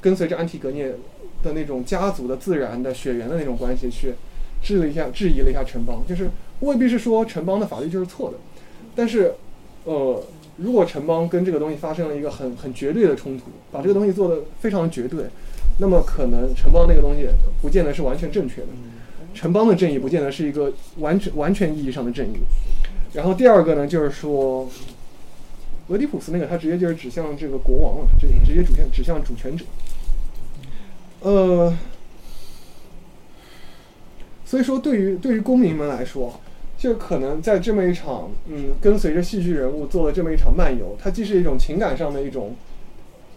跟随着安提格涅的那种家族的自然的血缘的那种关系去质了一下、质疑了一下城邦，就是未必是说城邦的法律就是错的，但是呃，如果城邦跟这个东西发生了一个很很绝对的冲突，把这个东西做的非常绝对，那么可能城邦那个东西不见得是完全正确的，城邦的正义不见得是一个完全完全意义上的正义。然后第二个呢，就是说。俄狄浦斯那个，他直接就是指向这个国王了，直直接指向指向主权者。呃，所以说对于对于公民们来说，就可能在这么一场嗯，跟随着戏剧人物做了这么一场漫游，它既是一种情感上的一种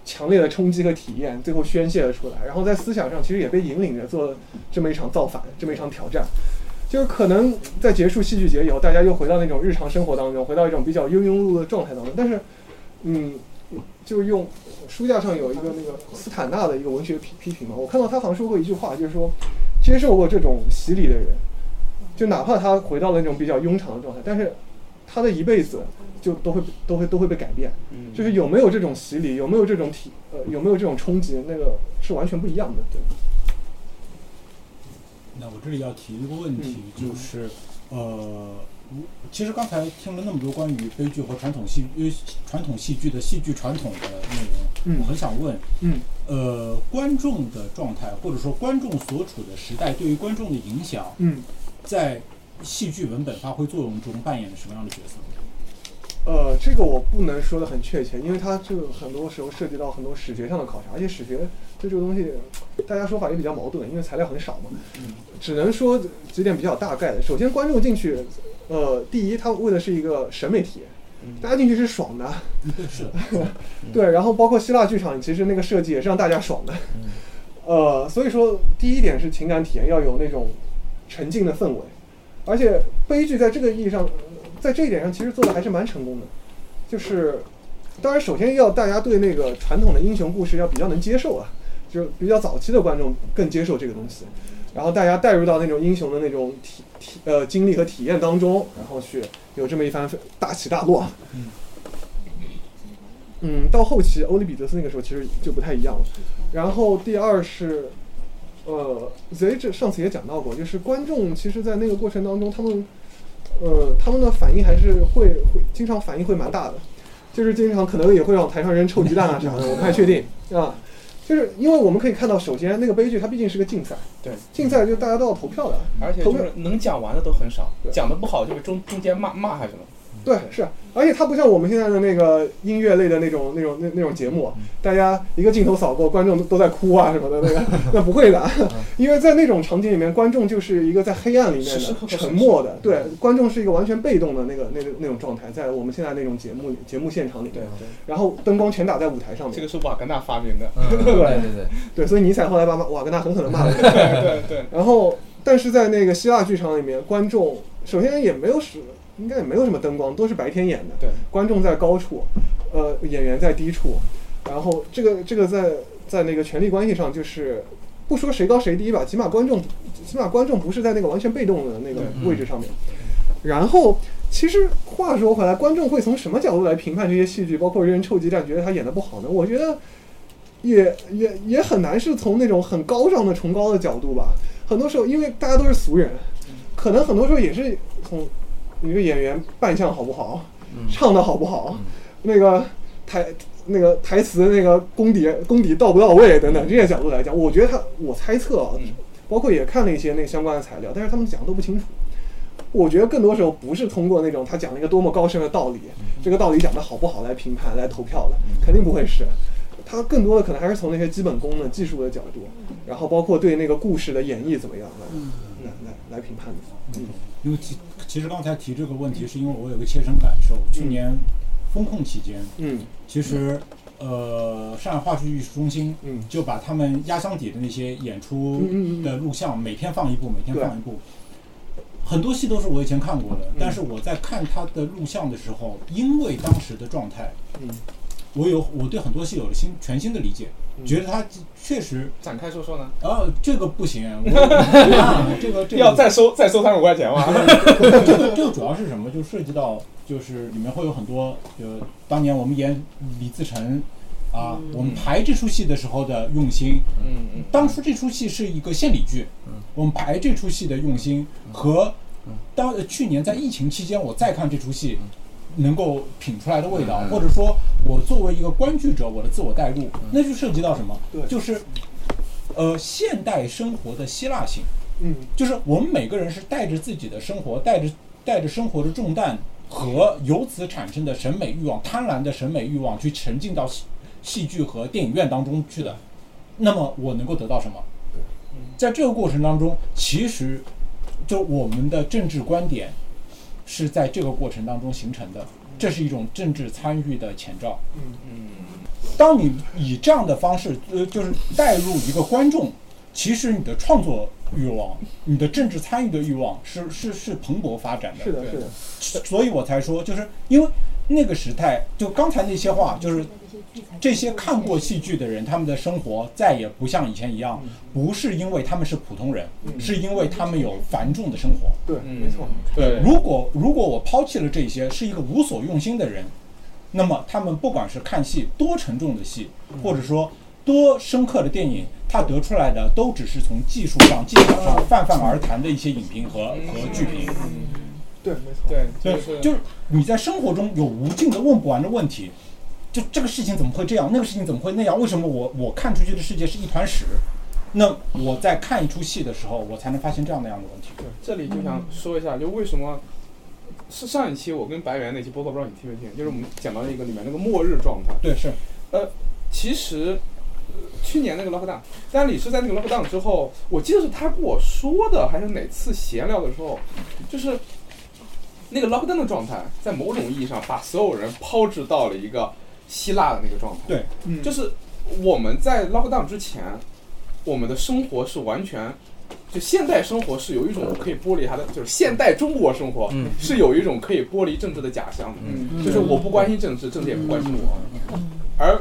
强烈的冲击和体验，最后宣泄了出来，然后在思想上其实也被引领着做了这么一场造反，这么一场挑战。就是可能在结束戏剧节以后，大家又回到那种日常生活当中，回到一种比较庸庸碌碌的状态当中。但是，嗯，就用书架上有一个那个斯坦纳的一个文学批批评嘛，我看到他好像说过一句话，就是说，接受过这种洗礼的人，就哪怕他回到了那种比较庸常的状态，但是他的一辈子就都会都会都会被改变。就是有没有这种洗礼，有没有这种体呃有没有这种冲击，那个是完全不一样的。对。那我这里要提一个问题，就是，呃，其实刚才听了那么多关于悲剧和传统戏，传统戏剧的戏剧传统的内容，我很想问，嗯，呃，观众的状态或者说观众所处的时代对于观众的影响，嗯，在戏剧文本发挥作用中扮演了什么样的角色？呃，这个我不能说的很确切，因为它这个很多时候涉及到很多史学上的考察，而且史学对这个东西，大家说法也比较矛盾，因为材料很少嘛。只能说几点比较大概的。首先，观众进去，呃，第一，他为的是一个审美体验，大家进去是爽的。是。对，然后包括希腊剧场，其实那个设计也是让大家爽的。呃，所以说，第一点是情感体验要有那种沉浸的氛围，而且悲剧在这个意义上，在这一点上其实做的还是蛮成功的，就是当然，首先要大家对那个传统的英雄故事要比较能接受啊，就是比较早期的观众更接受这个东西，然后大家带入到那种英雄的那种体体呃经历和体验当中，然后去有这么一番大起大落。嗯，到后期欧里比德斯那个时候其实就不太一样了。然后第二是，呃，Z 这上次也讲到过，就是观众其实，在那个过程当中，他们，呃，他们的反应还是会会经常反应会蛮大的，就是经常可能也会往台上扔臭鸡蛋啊啥的，我不太确定啊。就是因为我们可以看到，首先那个悲剧它毕竟是个竞赛，对，竞赛就大家都要投票的，而且就是能讲完的都很少，讲的不好就被中中间骂骂还是什么。对，是，而且它不像我们现在的那个音乐类的那种、那种、那那种节目，大家一个镜头扫过，观众都都在哭啊什么的，那个 那不会的，因为在那种场景里面，观众就是一个在黑暗里面的沉默的，对，观众是一个完全被动的那个那个那种状态，在我们现在那种节目节目现场里面，对，然后灯光全打在舞台上面，这个是瓦格纳发明的。嗯，对对对，对，所以尼采后来把瓦格纳狠狠的骂了一顿。对对对，然后，但是在那个希腊剧场里面，观众首先也没有什，应该也没有什么灯光，都是白天演的。对，观众在高处，呃，演员在低处。然后这个这个在在那个权力关系上，就是不说谁高谁低吧，起码观众起码观众不是在那个完全被动的那个位置上面。然后，其实话说回来，观众会从什么角度来评判这些戏剧，包括人臭鸡蛋，觉得他演的不好呢？我觉得也也也很难是从那种很高尚的崇高的角度吧。很多时候，因为大家都是俗人，可能很多时候也是从一个演员扮相好不好，唱的好不好，那个台那个台词那个功底功底到不到位等等这些角度来讲，我觉得他我猜测啊，包括也看了一些那个相关的材料，但是他们讲的都不清楚。我觉得更多时候不是通过那种他讲了一个多么高深的道理，这个道理讲的好不好来评判来投票的，肯定不会是。他更多的可能还是从那些基本功的、技术的角度，然后包括对那个故事的演绎怎么样来来来来评判的。嗯。因为其其实刚才提这个问题，是因为我有个切身感受。去年风控期间，嗯。其实呃，上海话剧艺术中心嗯。就把他们压箱底的那些演出的录像，每天放一部，每天放一部。很多戏都是我以前看过的，嗯。但是我在看他的录像的时候，因为当时的状态，嗯我有我对很多戏有了新全新的理解，嗯觉得他确实展开说说呢？啊，这个不行，我啊这个这个要再收再收三十五块钱吗？这个这个主要是什么？就涉及到就是里面会有很多，就当年我们演李自成啊，我们排这出戏的时候的用心。嗯嗯，当初这出戏是一个献礼剧，我们排这出戏的用心和当呃去年在疫情期间我再看这出戏。能够品出来的味道，或者说我作为一个观剧者，我的自我代入，那就涉及到什么？对就是呃现代生活的希腊性。嗯就是我们每个人是带着自己的生活，带着带着生活的重担和由此产生的审美欲望、贪婪的审美欲望去沉浸到戏戏剧和电影院当中去的。那么我能够得到什么？在这个过程当中，其实就我们的政治观点是在这个过程当中形成的，这是一种政治参与的前兆。嗯嗯当你以这样的方式，呃，就是带入一个观众，其实你的创作欲望、你的政治参与的欲望是是是蓬勃发展的。是的，是的，所以我才说，就是因为那个时代，就刚才那些话，就是这些看过戏剧的人，他们的生活再也不像以前一样，不是因为他们是普通人，是因为他们有繁重的生活。对，嗯。没错，对，如果如果我抛弃了这些，是一个无所用心的人，那么他们不管是看戏多沉重的戏，或者说多深刻的电影，他得出来的都只是从技术上、技巧上泛泛而谈的一些影评和和剧评。对，没错，对，对就是，就是你在生活中有无尽的问不完的问题，就这个事情怎么会这样，那个事情怎么会那样？为什么我我看出去的世界是一团屎？那我在看一出戏的时候，我才能发现这样那样的问题。对这里就想说一下，就为什么是上一期我跟白猿那期播客，不知道你听没听？就是我们讲到那个里面那个末日状态。对，是呃其实呃去年那个 lockdown，但李是在那个 lockdown 之后，我记得是他跟我说的，还是哪次闲聊的时候，就是那个 lockdown 的状态，在某种意义上把所有人抛掷到了一个希腊的那个状态。对，嗯，就是我们在 lockdown 之前，我们的生活是完全就现代生活是有一种可以剥离它的，就是现代中国生活是有一种可以剥离政治的假象的，嗯。就是我不关心政治，政治也不关心我，而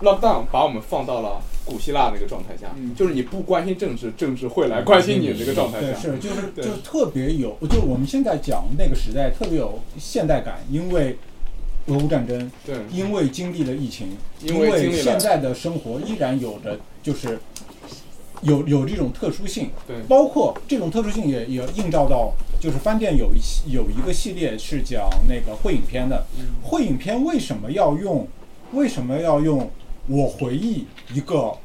lockdown 把我们放到了古希腊那个状态下，嗯。就是你不关心政治，政治会来关心你的这个状态对，下，是就是对。就特别有，就我们现在讲那个时代特别有现代感，因为俄乌战争，对，因为经历了疫情，因为现在的生活依然有着就是有有这种特殊性，对。包括这种特殊性也也映照到，就是饭店有一系有一个系列是讲那个会影片的，会影片为什么要用为什么要用我回忆一个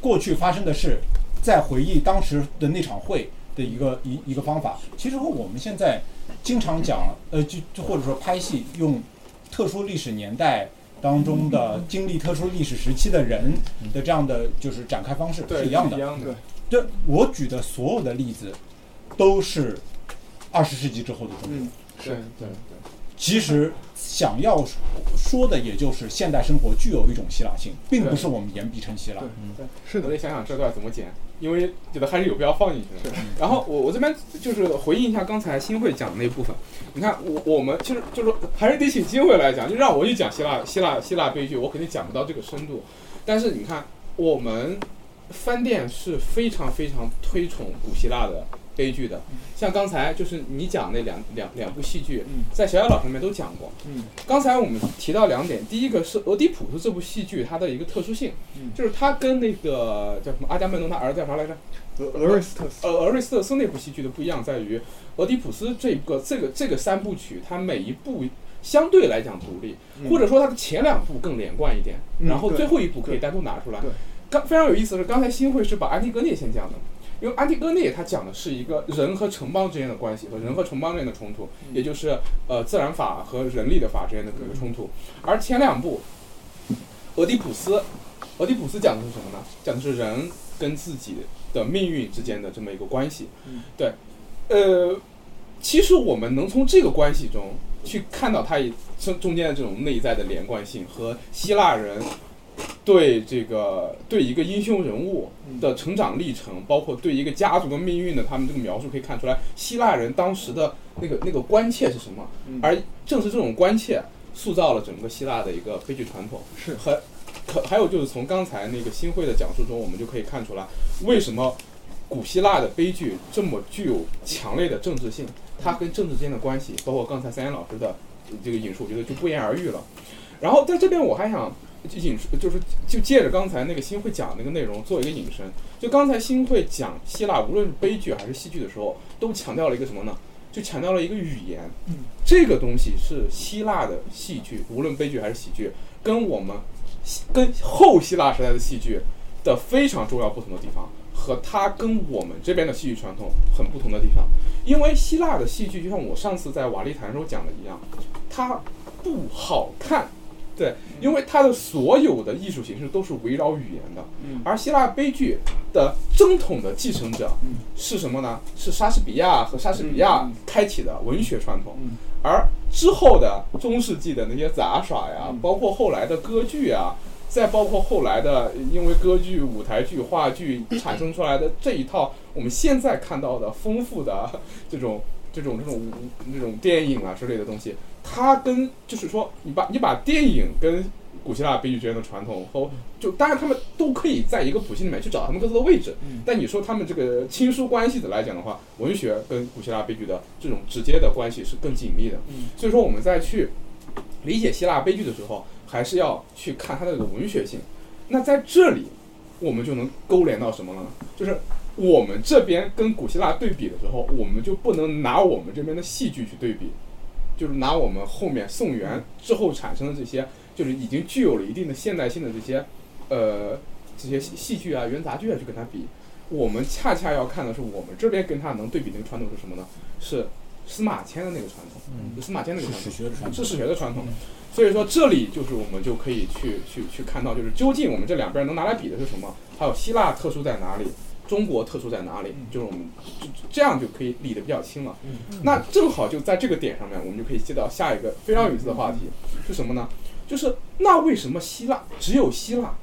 过去发生的事，再回忆当时的那场会的一个一一个方法，其实和我们现在经常讲，呃，就就或者说拍戏用特殊历史年代当中的经历特殊历史时期的人的这样的就是展开方式是一样的一。样的，这我举的所有的例子都是二十世纪之后的中国。嗯，对对对。其实想要说的，也就是现代生活具有一种希腊性，并不是我们言必称希腊。对是的，我得想想这段怎么剪，因为觉得还是有必要放进去的。然后我我这边就是回应一下刚才新会讲的那部分。你看我我们其实就是说还是得请新会来讲，就让我去讲希腊希腊希腊悲剧，我肯定讲不到这个深度。但是你看我们饭店是非常非常推崇古希腊的悲剧的，像刚才就是你讲那两两两部戏剧，在小小老师那边都讲过。嗯。刚才我们提到两点，第一个是《俄狄浦斯》这部戏剧它的一个特殊性，嗯。就是它跟那个叫什么阿伽门农他儿子叫啥来着？俄俄瑞斯特斯，呃，俄瑞斯特斯那部戏剧的不一样在于，俄狄浦斯这个这个这个三部曲，它每一部相对来讲独立，嗯。或者说它的前两部更连贯一点，嗯然后最后一部可以单独拿出来。对。刚非常有意思的是，刚才新会是把安提戈涅先讲的，因为安提戈涅它讲的是一个人和城邦之间的关系和人和城邦之间的冲突，嗯也就是呃自然法和人力的法之间的一个冲突。而前两部，俄狄浦斯，俄狄浦斯讲的是什么呢？讲的是人跟自己的命运之间的这么一个关系。嗯对，呃，其实我们能从这个关系中去看到它中中间的这种内在的连贯性和希腊人对这个对一个英雄人物的成长历程，包括对一个家族的命运的他们这个描述，可以看出来希腊人当时的那个那个关切是什么，嗯而正是这种关切塑造了整个希腊的一个悲剧传统。是和可还有就是从刚才那个新会的讲述中，我们就可以看出来，为什么古希腊的悲剧这么具有强烈的政治性，它跟政治之间的关系，包括刚才三言老师的这个引述，我觉得就不言而喻了。然后在这边我还想引，就是就借着刚才那个新会讲的那个内容做一个引申。就刚才新会讲希腊，无论是悲剧还是戏剧的时候，都强调了一个什么呢？就强调了一个语言，这个东西是希腊的戏剧，无论悲剧还是喜剧，跟我们跟后希腊时代的戏剧的非常重要不同的地方，和它跟我们这边的戏剧传统很不同的地方。因为希腊的戏剧，就像我上次在瓦砾坛时候讲的一样，它不好看。对，因为它的所有的艺术形式都是围绕语言的，而希腊悲剧的正统的继承者是什么呢？是莎士比亚和莎士比亚开启的文学传统，而之后的中世纪的那些杂耍呀，包括后来的歌剧啊，再包括后来的因为歌剧、舞台剧、话剧产生出来的这一套我们现在看到的丰富的这种这种这种这种电影啊之类的东西，它跟就是说你把你把电影跟古希腊悲剧之间的传统和就当然他们都可以在一个谱系里面去找他们各自的位置，但你说他们这个亲疏关系的来讲的话，文学跟古希腊悲剧的这种直接的关系是更紧密的。所以说我们在去理解希腊悲剧的时候，还是要去看它的这个文学性。那在这里，我们就能勾连到什么了呢？就是我们这边跟古希腊对比的时候，我们就不能拿我们这边的戏剧去对比，就是拿我们后面宋元之后产生的这些，就是已经具有了一定的现代性的这些，呃，这些戏戏剧啊、元杂剧啊去跟它比。我们恰恰要看的是我们这边跟它能对比的那个传统是什么呢？是司马迁的那个传统，嗯司马迁那个传统是史。学的传统，是史学的传统。所以说这里就是我们就可以去去去看到，就是究竟我们这两边能拿来比的是什么？还有希腊特殊在哪里？中国特殊在哪里？就是我们就这样就可以理得比较清了。那正好就在这个点上面，我们就可以接到下一个非常有意思的话题，是什么呢？就是那为什么希腊只有希腊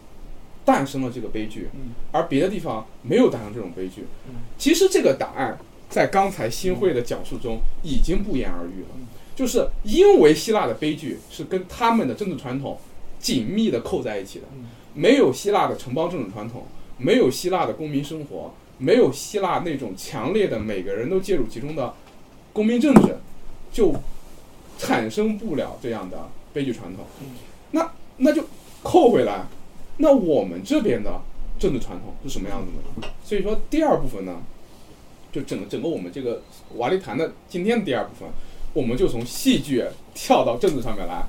诞生了这个悲剧，嗯而别的地方没有诞生这种悲剧嗯。其实这个答案在刚才新会的讲述中已经不言而喻了嗯，就是因为希腊的悲剧是跟他们的政治传统紧密的扣在一起的嗯，没有希腊的城邦政治传统，没有希腊的公民生活，没有希腊那种强烈的每个人都介入其中的公民政治，就产生不了这样的悲剧传统嗯。那那就扣回来，那我们这边的政治传统是什么样子的？所以说第二部分呢，就整个整个我们这个瓦力谈的今天的第二部分，我们就从戏剧跳到政治上面来，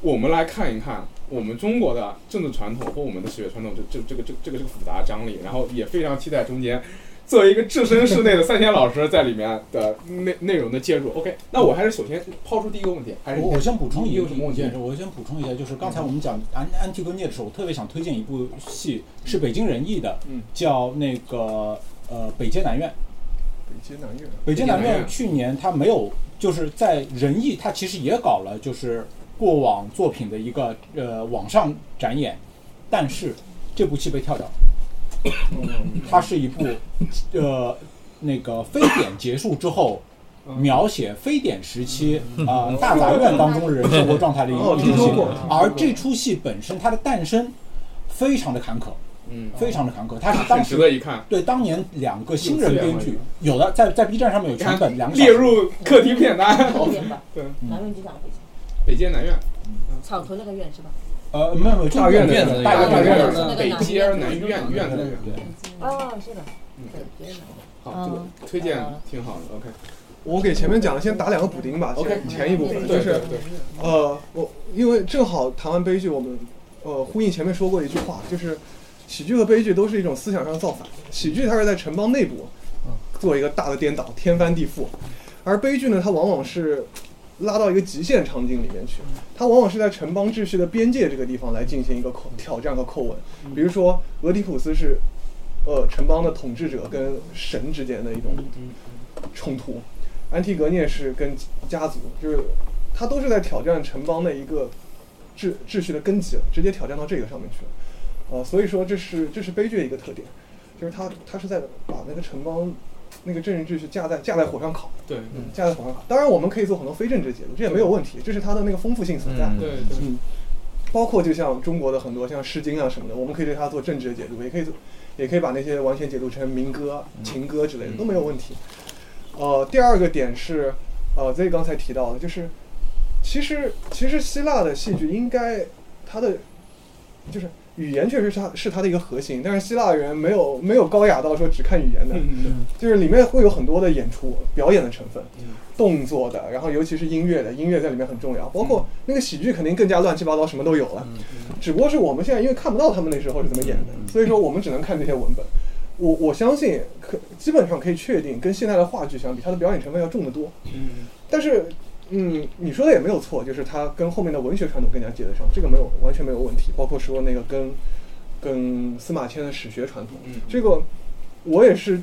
我们来看一看我们中国的政治传统和我们的史学传统这这这个这这个这个复杂张力，然后也非常期待中间作为一个置身事内的三千老师在里面的内内容的介入。OK，那我还是首先抛出第一个问题，还是我我先补充一个什么我先补充一下，就是刚才我们讲安安提戈涅的时候，我特别想推荐一部戏，是北京人艺的，嗯叫那个呃北街南院。北街南院，北京南院去年他没有，就是在人艺，他其实也搞了就是过往作品的一个呃网上展演，但是这部戏被跳掉。了。它是一部呃那个非典结束之后。描写非典时期啊、大杂院当中的人生活状态的一哦一出戏。听说过，而这出戏本身它的诞生非常的坎坷，嗯，非常的坎坷。它是当时得一看，对当年两个新人编剧，有的在在 B 站上面有全本两个列入课题片单。对，南院机场北京，北街南院，草头那个院是吧？呃，没有没有，大院的院子大院大院子北街南院院的。对，哦，是的，嗯好，这个推荐挺好的。OK，我给前面讲的先打两个补丁吧。OK 前前一部分就是呃，我因为正好谈完悲剧，我们呃呼应前面说过一句话，就是喜剧和悲剧都是一种思想上的造反。喜剧它是在城邦内部做一个大的颠倒，天翻地覆，而悲剧呢，它往往是拉到一个极限场景里面去，它往往是在城邦秩序的边界这个地方来进行一个扣挑战和叩问。比如说，俄狄浦斯是呃城邦的统治者跟神之间的一种冲突，安提格涅是跟家族，就是他都是在挑战城邦的一个秩秩序的根基了，直接挑战到这个上面去了。呃，所以说这是这是悲剧的一个特点，就是他他是在把那个城邦那个政治秩序架在架在火上烤，对嗯，架在火上烤。当然，我们可以做很多非政治解读，这也没有问题，这是它的那个丰富性所在。嗯对对，嗯，包括就像中国的很多像《诗经》啊什么的，我们可以对它做政治的解读，也可以做，也可以把那些完全解读成民歌、情歌之类的，都没有问题。呃，第二个点是，呃，Z 刚才提到的，就是其实其实希腊的戏剧应该它的就是语言确实是它是它的一个核心，但是希腊人没有没有高雅到说只看语言的，嗯就是里面会有很多的演出、表演的成分嗯，动作的，然后尤其是音乐的，音乐在里面很重要。包括那个喜剧肯定更加乱七八糟，什么都有了。只不过是我们现在因为看不到他们那时候是怎么演的，所以说我们只能看这些文本。我我相信可基本上可以确定，跟现在的话剧相比，它的表演成分要重得多。嗯但是，嗯，你说的也没有错，就是它跟后面的文学传统更加接得上，这个没有完全没有问题。包括说那个跟跟司马迁的史学传统，嗯这个我也是，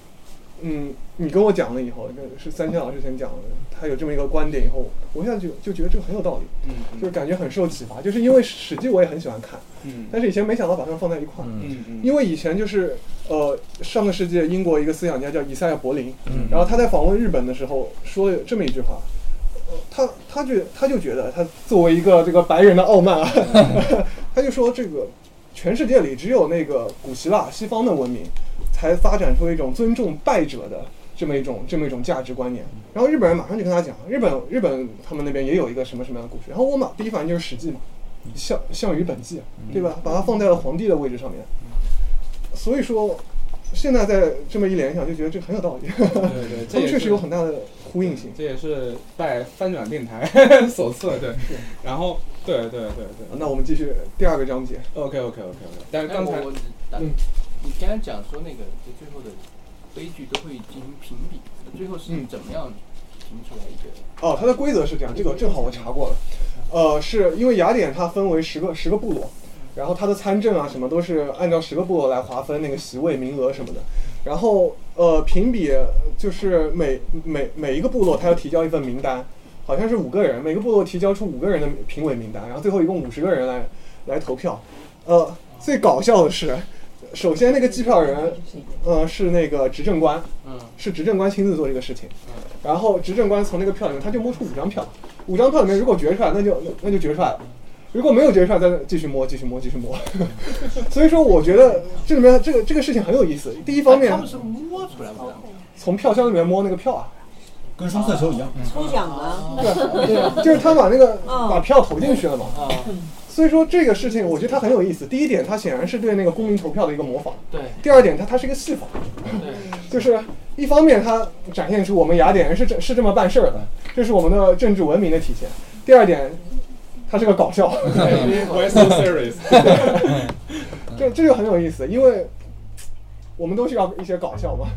嗯，你跟我讲了以后，是三千老师先讲的，他有这么一个观点以后，我现在就就觉得这个很有道理，嗯就是感觉很受启发。就是因为《史记》我也很喜欢看，嗯但是以前没想到把它们放在一块儿。嗯嗯，因为以前就是呃，上个世纪英国一个思想家叫以赛亚柏林，嗯然后他在访问日本的时候说了这么一句话，呃，他他就他就觉得他作为一个这个白人的傲慢啊，他就说这个全世界里只有那个古希腊西方的文明才发展出一种尊重败者的这么一种这么一种价值观念。然后日本人马上就跟他讲，日本日本他们那边也有一个什么什么样的故事。然后我马第一反应就是《史记》嘛，项项羽本纪，对吧？把它放在了皇帝的位置上面。所以说，现在在这么一联想，就觉得这很有道理。对对，他们 确实有很大的呼应性。这也是拜翻转电台 所赐，对。然后，对对对对那我们继续第二个章节。，OK OK OK OK。但是刚才嗯你刚才讲说那个就最后的悲剧都会进行评比，最后是嗯怎么样评出来一个？哦，它的规则是这样，这个正好我查过了。呃，是因为雅典它分为十个十个部落，然后他的参政啊什么都是按照十个部落来划分那个席位、名额什么的。然后呃，评比就是每每每一个部落他要提交一份名单，好像是五个人，每个部落提交出五个人的评委名单，然后最后一共五十个人来来投票。呃，最搞笑的是，首先那个计票人，呃，是那个执政官，嗯是执政官亲自做这个事情。嗯然后执政官从那个票里面，他就摸出五张票，五张票里面如果决出来，那就那那就决出来了；如果没有决出来，再继续摸，继续摸，继续摸。所以说，我觉得这里面这个这个事情很有意思。第一方面他，们是摸出来的，从票箱里面摸那个票啊，跟双色球一样。抽奖啊，对，就是他把那个嗯把票投进去了嘛。啊，所以说这个事情，我觉得它很有意思。第一点，它显然是对那个公民投票的一个模仿；对第二点，它它是一个戏法，对，就是一方面它展现出我们雅典人是这是这么办事儿的，这是我们的政治文明的体现；第二点，它是个搞笑，Why so serious？这这就很有意思，因为我们都需要一些搞笑嘛。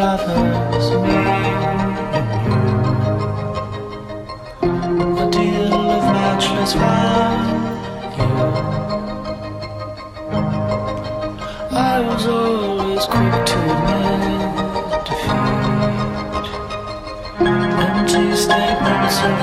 Lovers, me and you. A deal of matchless value. I was always quick to admit defeat. Empty statements of